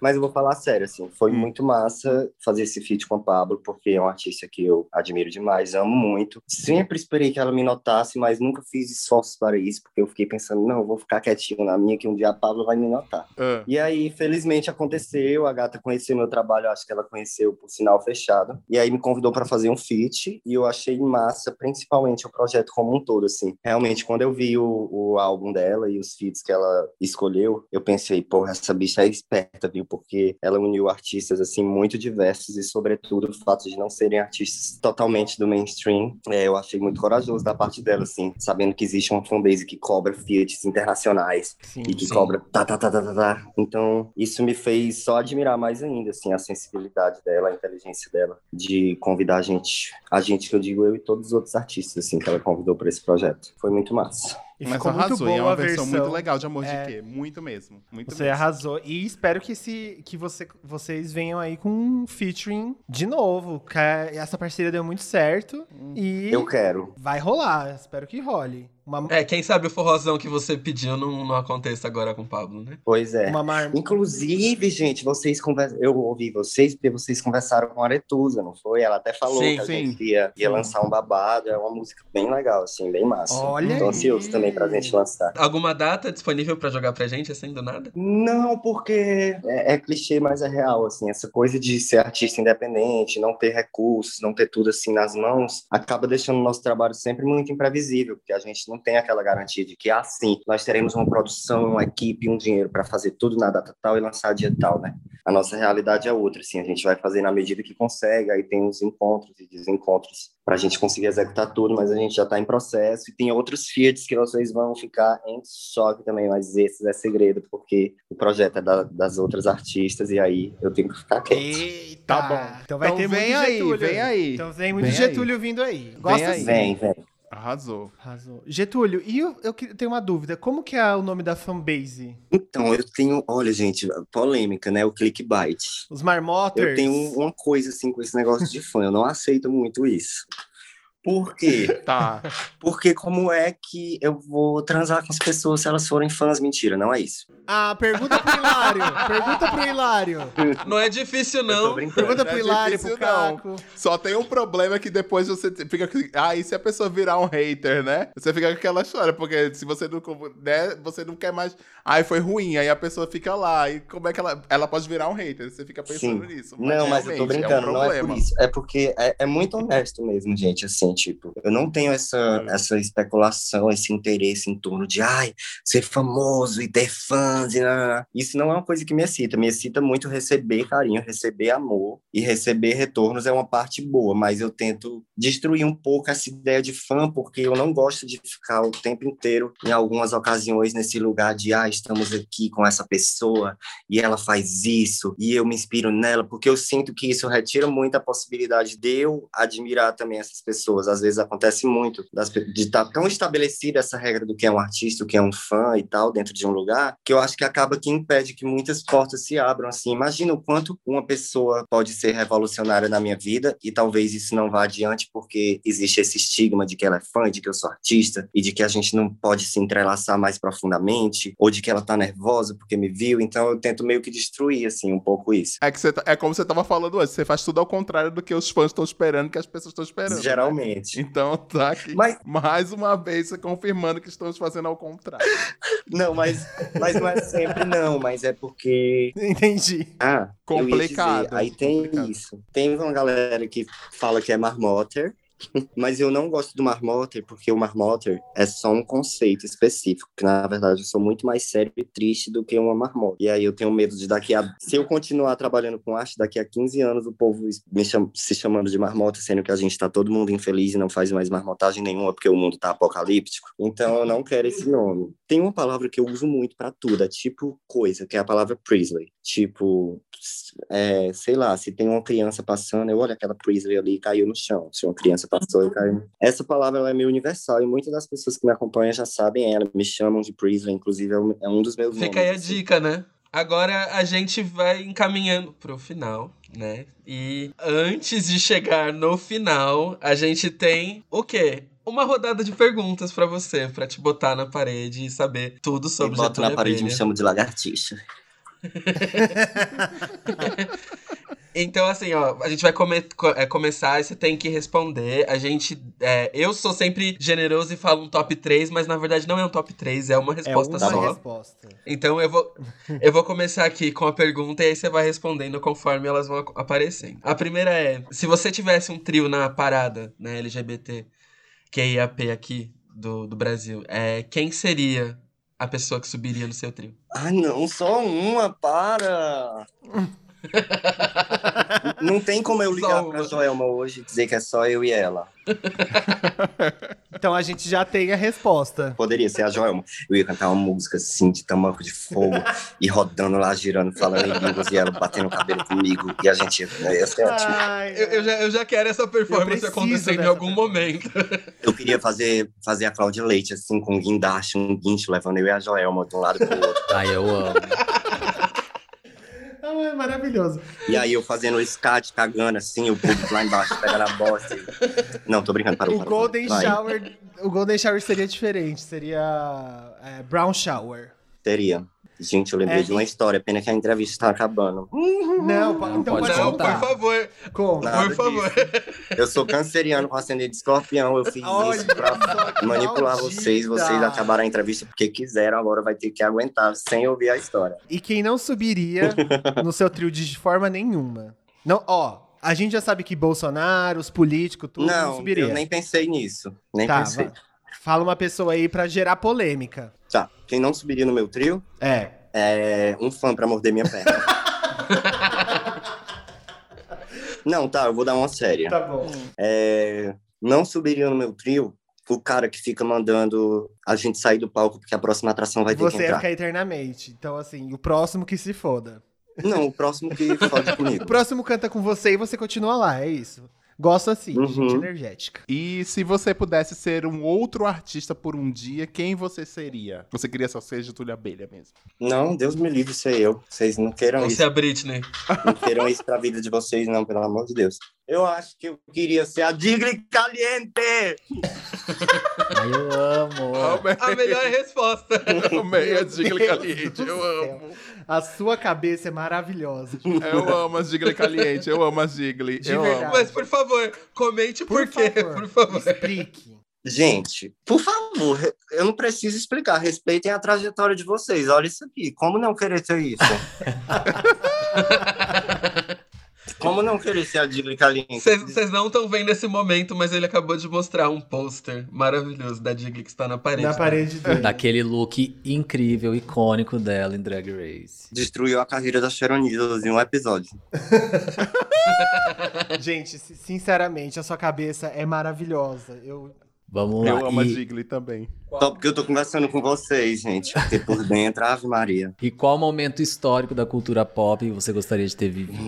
Mas eu vou falar sério, assim, foi Hum. muito massa fazer esse feat com a Pablo, porque é um artista que eu admiro demais, amo muito. Sempre esperei que ela me notasse, mas nunca fiz esforços para isso, porque eu fiquei pensando, não, vou ficar quietinho na minha, que um dia a Pablo vai me notar. Ah, E aí, felizmente, aconteceu. A gata conheceu meu trabalho, acho que ela conheceu por sinal fechado. E aí me convidou para fazer um feat e eu achei massa, principalmente o projeto como um todo, assim. Realmente, quando eu vi o, o álbum dela e os feats que ela escolheu, eu pensei, porra, essa bicha é esperta, viu? Porque ela uniu artistas, assim, muito diversos e, sobretudo, o fato de não serem artistas totalmente do mainstream. É, eu achei muito corajoso da parte dela, assim, sabendo que existe uma fanbase que cobra feats internacionais Sim. e que Sim. cobra tá, tá, tá, tá, tá, tá. Então, isso me fez só admirar mais ainda, assim, a sensibilidade dela, a inteligência dela, de convidar a gente, a gente que eu digo eu e todos os outros artistas, assim, que ela convidou para esse projeto. Foi muito massa. E mas ficou muito arrasou, e boa é uma a versão, versão. muito legal de Amor É. de Quê. Muito mesmo. Muito Você mesmo. arrasou. E espero que, esse, que você, vocês venham aí com um featuring de novo. É- essa parceria deu muito certo. E Eu quero. vai rolar. Espero que role. Uma, É, quem sabe o forrozão que você pediu não, não aconteça agora com o Pablo, né? Pois é. uma mar... Inclusive, gente, vocês conversam. Eu ouvi vocês porque vocês conversaram com a Aretusa, não foi? Ela até falou Sim, que a sim. gente ia, ia lançar um babado. É uma música bem legal, assim, bem massa. Olha Tô aí. ansioso também pra gente lançar. Alguma data disponível pra jogar pra gente, assim, do nada? Não, porque é, é clichê, mas é real, assim, essa coisa de ser artista independente, não ter recursos, não ter tudo assim nas mãos, acaba deixando o nosso trabalho sempre muito imprevisível, porque a gente não tem aquela garantia de que, assim, nós teremos uma produção, uma equipe, um dinheiro para fazer tudo na data tal e lançar dia tal, né? A nossa realidade é outra, assim, a gente vai fazer na medida que consegue, aí tem os encontros e desencontros para a gente conseguir executar tudo, mas a gente já está em processo e tem outros fiats que vocês vão ficar em choque também, mas esses é segredo, porque o projeto é da- das outras artistas e aí eu tenho que ficar quieto. Eita! Tá bom. Então vai Então ter vem muito aí, Getúlio. vem aí. Então tem muito Vem Getúlio vindo aí. Gosta aí. sim. Vem, vem. Arrasou. Arrasou. Getúlio, e eu, eu tenho uma dúvida. Como que é o nome da fanbase? Então, eu tenho, olha, gente, polêmica, né? O clickbait. Os Marmoters? Eu tenho um, uma coisa assim com esse negócio de fã, eu não aceito muito isso. Por quê? Tá. Porque como é que eu vou transar com as pessoas se elas forem fãs? Mentira, não é isso. Ah, pergunta pro Hilário. pergunta pro Hilário. Não é difícil, não. brincando. Pergunta Não pro é Hilário, difícil, pro não. Caco. Só tem um problema que depois você fica. Ah, e se a pessoa virar um hater, né? Você fica com aquela história, porque se você não. Né, você não quer mais. Ai, foi ruim. Aí a pessoa fica lá. E como é que ela. Ela pode virar um hater. Você fica pensando Sim. nisso. Não, mas eu tô brincando, um não é por isso. É porque é, é muito honesto mesmo, gente, assim, tipo, eu não tenho essa, É. essa especulação, esse interesse em torno de, ai, ser famoso e ter fãs e nananã. Isso não é uma coisa que me excita, me excita muito receber carinho, receber amor e receber retornos é uma parte boa, mas eu tento destruir um pouco essa ideia de fã, porque eu não gosto de ficar o tempo inteiro, em algumas ocasiões, nesse lugar de, ah, estamos aqui com essa pessoa, e ela faz isso, e eu me inspiro nela, porque eu sinto que isso retira muito a possibilidade de eu admirar também essas pessoas. Às vezes acontece muito das de estar tão estabelecida essa regra do que é um artista, o que é um fã e tal, dentro de um lugar, que eu acho que acaba que impede que muitas portas se abram assim. Imagina o quanto uma pessoa pode ser revolucionária na minha vida e talvez isso não vá adiante porque existe esse estigma de que ela é fã, de que eu sou artista e de que a gente não pode se entrelaçar mais profundamente ou de que ela tá nervosa porque me viu. Então eu tento meio que destruir assim um pouco isso. É, que você tá- é como você tava falando antes, você faz tudo ao contrário do que os fãs estão esperando, que as pessoas estão esperando. né? Geralmente. Então tá aqui Mas mais uma vez você confirmando que estamos fazendo ao contrário. (laughs) não, mas, mas não é sempre não, mas é porque Entendi. ah, eu ia Complicado, dizer, aí tem complicado. isso. Tem uma galera que fala que é marmotter, mas eu não gosto do marmotter porque o marmotter é só um conceito específico, que na verdade eu sou muito mais sério e triste do que uma marmota. E aí eu tenho medo de daqui a se eu continuar trabalhando com arte, daqui a 15 anos o povo me cham... se chamando de marmota, sendo que a gente tá todo mundo infeliz e não faz mais marmotagem nenhuma porque o mundo tá apocalíptico. Então eu não quero esse nome. Tem uma palavra que eu uso muito para tudo, é tipo coisa, que é a palavra Priestley. Tipo, é, sei lá, se tem uma criança passando, eu olho aquela Priestley ali e caiu no chão. Se uma criança passou e caiu. Essa palavra ela é meio universal e muitas das pessoas que me acompanham já sabem ela, me chamam de Priestley, inclusive é um, é dos meus Fica nomes. aí a assim. dica, né? Agora a gente vai encaminhando pro final, né? E antes de chegar no final, a gente tem o quê? Uma rodada de perguntas pra você, pra te botar na parede e saber tudo Me sobre boto Getúlio na parede e me chamo de lagartixa. (laughs) Então, assim, ó, a gente vai come co- é, começar e você tem que responder. A gente. é, eu sou sempre generoso e falo um top 3, mas na verdade não é um top 3, é uma É resposta uma só. resposta. Então eu vou, eu vou começar aqui com a pergunta e aí você vai respondendo conforme elas vão aparecendo. A primeira é: se você tivesse um trio na parada, né, LGBT, QIAP aqui do, do Brasil, é, quem seria a pessoa que subiria no seu trio? Ah, não, só uma, para! (laughs) Não tem como eu ligar Só pra. Joelma hoje e dizer que é só eu e ela. (laughs) Então a gente já tem a resposta. Poderia ser a Joelma. Eu ia cantar uma música assim, de tamanco de fogo, e rodando lá, girando, falando em línguas, e ela batendo o cabelo comigo, e a gente ia ser ótimo. Ai, Eu, eu já, eu já quero essa performance acontecendo em algum momento. Eu queria fazer, fazer a Cláudia Leite, assim, com um guindaste, um guincho, levando eu e a Joelma de um lado pro outro. Ai, eu amo. É maravilhoso. E aí eu fazendo o scat, cagando, assim, o público lá embaixo, pegando a bosta. e- Não, tô brincando, parou, O parou, Golden. Shower. O Golden Shower seria diferente. Seria é, Brown Shower. Teria. Gente, eu lembrei É, de uma história, pena que a entrevista tá acabando. Não, então pode pode Não, contar. por favor, Conta. Por favor. Eu sou canceriano com ascendente de escorpião, eu fiz Olha isso pra manipular maldita. vocês, vocês acabaram a entrevista porque quiseram, agora vai ter que aguentar sem ouvir a história. E quem não subiria no seu trio de forma nenhuma. Não, ó, a gente já sabe que Bolsonaro, os políticos, tudo não, não, subiria. eu nem pensei nisso, nem tá, pensei. va- fala uma pessoa aí pra gerar polêmica. Tá, quem não subiria no meu trio É. é um fã pra morder minha perna. (laughs) não, tá, eu vou dar uma séria. Tá bom. É, não subiria no meu trio o cara que fica mandando a gente sair do palco porque a próxima atração vai ter Você que ia entrar. ficar eternamente. Então, assim, o próximo que se foda. Não, o próximo que fode (laughs) O comigo. próximo canta com você e você continua lá, é isso. Gosto assim, de Uhum. gente energética. E se você pudesse ser um outro artista por um dia, quem você seria? Você queria só ser Getúlio Abelha mesmo? Não, Deus me livre ser eu. Vocês não queiram Vamos isso. ser a Britney. Não queiram isso pra vida de vocês, não, pelo amor de Deus. Eu acho que eu queria ser a Digli Caliente! (laughs) Ai, eu amo. A melhor resposta. Amei a Digli Deus Caliente, eu amo. A sua cabeça é maravilhosa. Eu amo as Digli Caliente, eu amo as Digli. De eu verdade. amo. Mas, por favor, comente por, quê, favor, por favor. Explique. Gente, por favor, eu não preciso explicar. Respeitem a trajetória de vocês. Olha isso aqui. Como não querer ser isso? (laughs) Como não querer ser a Digli Caliente? Vocês não estão vendo esse momento, mas ele acabou de mostrar um pôster maravilhoso da Digli que está na parede. Na parede dele. (laughs) Daquele look incrível, icônico dela em Drag Race. Destruiu a carreira da Sharon Needles em um episódio. (laughs) Gente, si- sinceramente, a sua cabeça é maravilhosa. Eu Vamos lá. Eu amo a E, Digli também. Só porque eu tô conversando com vocês, gente. Porque por dentro, Ave Maria. e qual momento histórico da cultura pop você gostaria de ter vivido?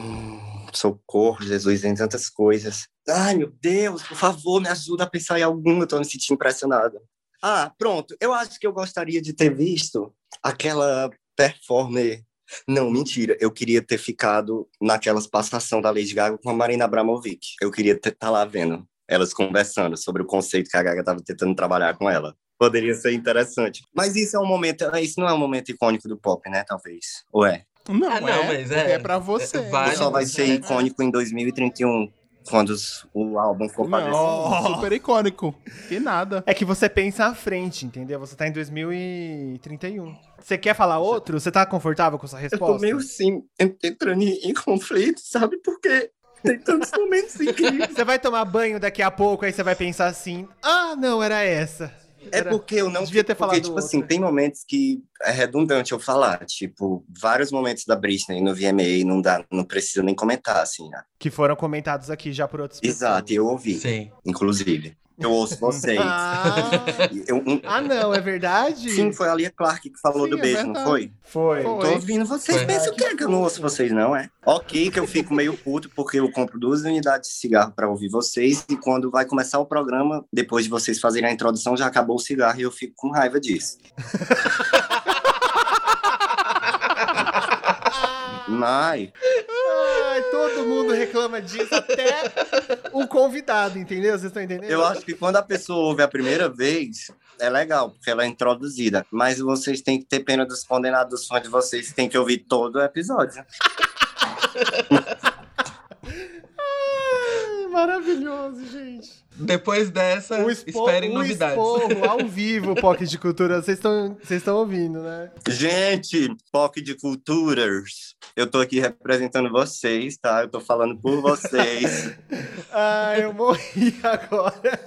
Socorro, Jesus, em tantas coisas. Ai, meu Deus, por favor, me ajuda a pensar em algum. Eu tô me sentindo impressionada. Ah, pronto. Eu acho que eu gostaria de ter visto aquela performer. Não, mentira. Eu queria ter ficado naquelas passação da Lady Gaga com a Marina Abramovic. Eu queria estar lá vendo elas conversando sobre o conceito que a Gaga estava tentando trabalhar com ela. Poderia ser interessante. Mas isso é um momento, isso não é um momento icônico do pop, né? Talvez. Ou é? Não, Ah, não, é, mas é- é pra você. é. Só vai ser icônico em 2031, quando o álbum for Não, super icônico. Que nada. É que você pensa à frente, entendeu? Você tá em 2031. Você quer falar outro? Você tá confortável com essa Eu resposta? tô meio en- entrando em, em conflito, sabe? Porque tem tantos momentos incríveis. Você vai tomar banho daqui a pouco, aí você vai pensar assim: ah, não, era essa. É porque eu não. Devia ter porque, falado tipo outra. assim, tem momentos que é redundante eu falar. Tipo, vários momentos da Britney no VMA não dá, não precisa nem comentar, assim, né? Que foram comentados aqui já por outros Exato, e eu ouvi, Sim. inclusive. Eu ouço vocês. Ah, Eu, um- ah, não, é verdade? sim, foi a Lia Clark que falou Sim, do é beijo, não verdade. foi? Foi. Foi. Tô ouvindo vocês. Foi. Pensam o quê? Que eu não ouço vocês, não, é? Ok, que eu fico meio puto porque eu compro duas unidades de cigarro pra ouvir vocês e quando vai começar o programa, depois de vocês fazerem a introdução, já acabou o cigarro e eu fico com raiva disso. (laughs) Mas, Ai, todo mundo reclama disso, até o convidado, entendeu? Vocês estão entendendo? eu acho que quando a pessoa ouve a primeira vez, é legal, porque ela é introduzida. Mas vocês têm que ter pena dos condenados dos fãs de vocês, tem que ouvir todo o episódio. (laughs) Maravilhoso, gente. Depois dessa, O expo- esperem o novidades. esporro ao (laughs) vivo, POC de Cultura. Vocês estão vocês estão ouvindo, né? Gente, POC de Culturas, eu tô aqui representando vocês, tá? Eu tô falando por vocês. Ai, (laughs) eu morri agora.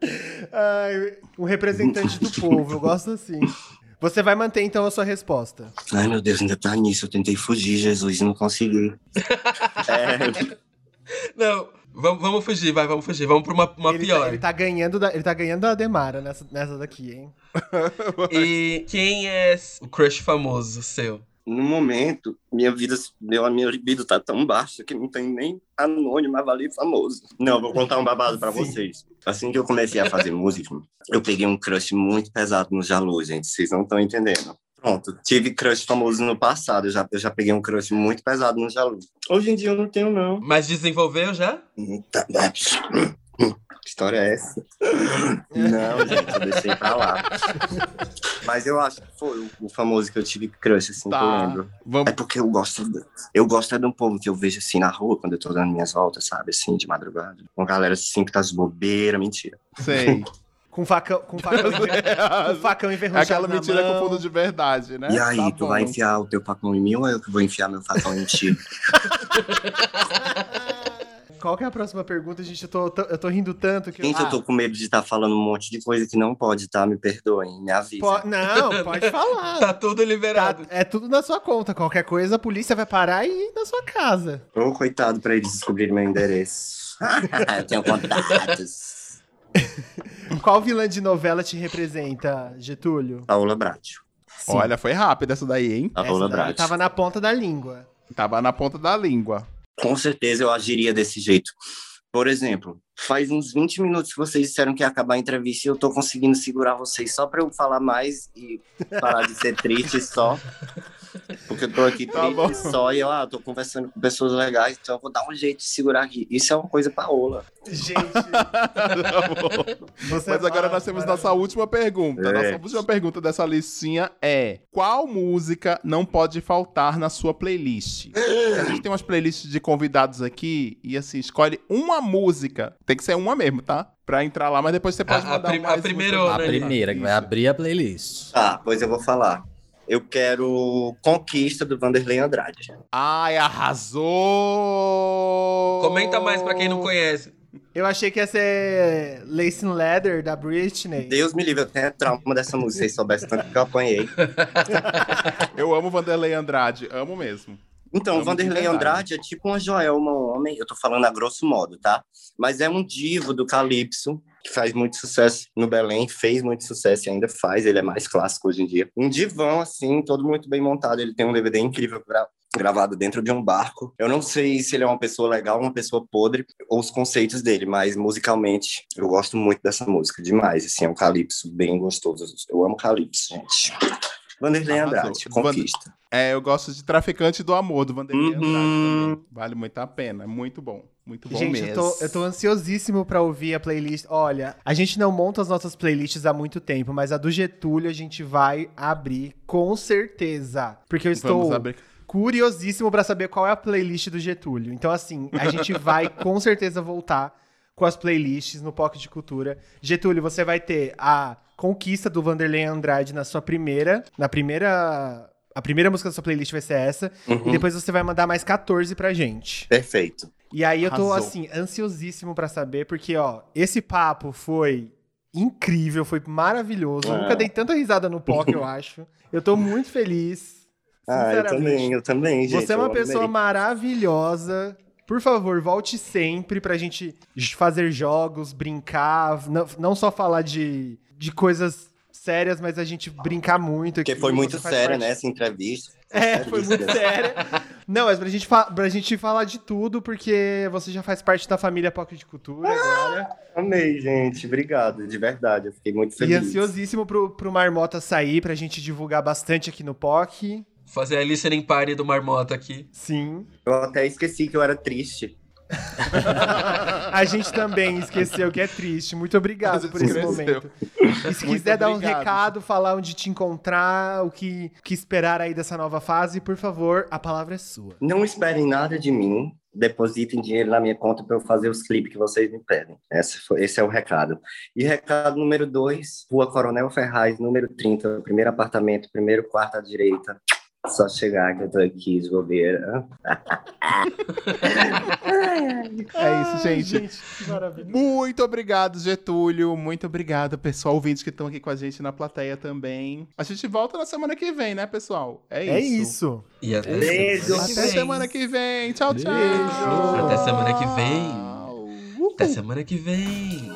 (laughs) Ai, um representante do povo, eu gosto assim. Você vai manter então a sua resposta. Ai, meu Deus, ainda tá nisso. Eu tentei fugir, Jesus, e não consegui. É, Não, vamos, vamos fugir, vai, vamos fugir. Vamos pra uma, uma ele, pior. Tá, ele tá ganhando da, ele tá ganhando da Demara nessa, nessa daqui, hein? (laughs) E quem é o crush famoso seu? no momento, minha vida, meu, minha libido tá tão baixa que não tem nem anônimo, avali famoso. Não, vou contar um babado pra Sim. vocês. Assim que eu comecei a fazer (laughs) música, eu peguei um crush muito pesado no Jalu, gente. Vocês não estão entendendo. Pronto, tive crush famoso no passado. Eu já, eu já peguei um crush muito pesado no Jalu. Hoje em dia eu não tenho, não. Mas desenvolveu já? Tá, tá. Que história é essa? Não, gente, eu deixei pra lá. Mas eu acho que foi o- famoso que eu tive crush, assim, que eu Tá. lembro. É Vamos. porque eu gosto. do- Eu gosto é de um povo que eu vejo assim na rua quando eu tô dando minhas voltas, sabe? Assim, de madrugada. Uma galera assim que tá de bobeira, mentira. Sei. (laughs) (laughs) Com facão, com facão, com facão É envergonhado aquela na mentira mão. com fundo de verdade, né? e aí, Tá tu bom. vai enfiar o teu facão em mim ou eu que vou enfiar meu facão em ti? (laughs) Qual que é a próxima pergunta, gente? Eu tô, tô- eu tô rindo tanto que... Gente, eu tô com medo de estar falando um monte de coisa que não pode, tá? Me perdoem, me avisa. Po- Não, pode falar. (laughs) Tá tudo Tá- liberado. é tudo na sua conta. Qualquer coisa, a polícia vai parar e ir na sua casa. Ô, coitado, pra eles descobrirem meu endereço. eu tenho contatos. Qual vilã de novela te representa, Getúlio? Paola Bratio. Sim. Olha, foi rápido essa daí, hein? Paola Essa daí Bratio. tava na ponta da língua. Tava na ponta da língua. Com certeza eu agiria desse jeito. Por exemplo, faz uns 20 minutos que vocês disseram que ia acabar a entrevista e eu tô conseguindo segurar vocês só pra eu falar mais e parar de ser triste só. Porque eu tô aqui Tá triste bom. só e eu ah, tô conversando com pessoas legais, então eu vou dar um jeito de segurar aqui. Isso é uma coisa Paola. Gente, (laughs) Tá Mas agora fala, nós temos nossa última pergunta. É. Nossa última pergunta dessa listinha é: qual música não pode faltar na sua playlist? a gente tem umas playlists de convidados aqui e assim, escolhe uma música. Tem que ser uma mesmo, tá? Pra entrar lá, mas depois você pode A- a mandar prim- mais a primeira músicas. A Né, primeira, que vai abrir a playlist. Tá, pois eu vou falar. Eu quero Conquista do Vanderlei Andrade. Ai, arrasou! Comenta mais pra quem não conhece. Eu achei que ia ser Lacing Leather, da Britney. Deus me livre, eu tenho trauma dessa música, se vocês soubessem tanto que eu apanhei. (laughs) Eu amo Vanderlei Andrade, amo mesmo. Então, Amo o Vanderlei. Andrade é tipo uma Joelma Homem, eu tô falando a grosso modo, tá? Mas é um divo do Calypso, que faz muito sucesso no Belém, fez muito sucesso e ainda faz, ele é mais clássico hoje em dia. Um divão, assim, todo muito bem montado, ele tem um DVD incrível gra- gravado dentro de um barco. Eu não sei se ele é uma pessoa legal, uma pessoa podre, ou os conceitos dele, mas musicalmente eu gosto muito dessa música, demais, assim, é um Calypso bem gostoso. Eu amo Calypso, gente. Vanderlei. Andrade, Conquista. É, eu gosto de Traficante do Amor, do Vanderlei Uhum. Andrade também. Vale muito a pena, é muito bom. Muito bom Gente, mesmo. eu tô, eu tô ansiosíssimo pra ouvir a playlist. Olha, a gente não monta as nossas playlists há muito tempo, mas a do Getúlio a gente vai abrir com certeza. Porque eu estou curiosíssimo pra saber qual é a playlist do Getúlio. Então, assim, a gente (laughs) vai com certeza voltar com as playlists no POC de Cultura. Getúlio, você vai ter a Conquista do Vanderlei Andrade na sua primeira. Na primeira. A primeira música da sua playlist vai ser essa. E Uhum. depois você vai mandar mais 14 pra gente. Perfeito. E aí eu tô, Arrasou. assim, ansiosíssimo pra saber, porque, ó, esse papo foi incrível, foi maravilhoso. Eu Ah. Nunca dei tanta risada no POC, eu (laughs) acho. Eu tô muito feliz. Ah, eu também, eu também, gente. Você é uma pessoa amei. maravilhosa. Por favor, volte sempre pra gente fazer jogos, brincar, não, não só falar de, de coisas sérias, mas a gente brincar muito. Porque foi muito séria, parte- né, essa entrevista. É, foi muito séria. Não, mas pra gente, pra gente falar de tudo, porque você já faz parte da família Pocket de Cultura agora. Amei, gente. Obrigado, de verdade. Eu fiquei muito E feliz. ansiosíssimo pro, pro Marmota sair, pra gente divulgar bastante aqui no POC. Fazer a listening party do Marmota aqui. Sim. Eu até esqueci que eu era triste. (laughs) A gente também esqueceu que é triste. Muito obrigado por esse momento. E se Muito quiser dar um recado, falar onde te encontrar, o que, que esperar aí dessa nova fase, por favor, a palavra é sua. Não esperem nada de mim. depositem dinheiro na minha conta para eu fazer os clipes que vocês me pedem. Esse, foi, esse é o recado. E recado número dois, Rua Coronel Ferraz, número 30, primeiro apartamento, primeiro quarto à direita. Só chegar que eu tô aqui, esbobeira. (laughs) É isso, gente. gente, que maravilha. Muito obrigado, Getúlio. Muito obrigado, pessoal, ouvintes que estão aqui com a gente na plateia também. A gente volta na semana que vem, né, pessoal? É isso. É isso. E até Beijo. semana que Até vem. semana que vem. Tchau, tchau. Beijo. Até semana que vem. Uhul. Até semana que vem.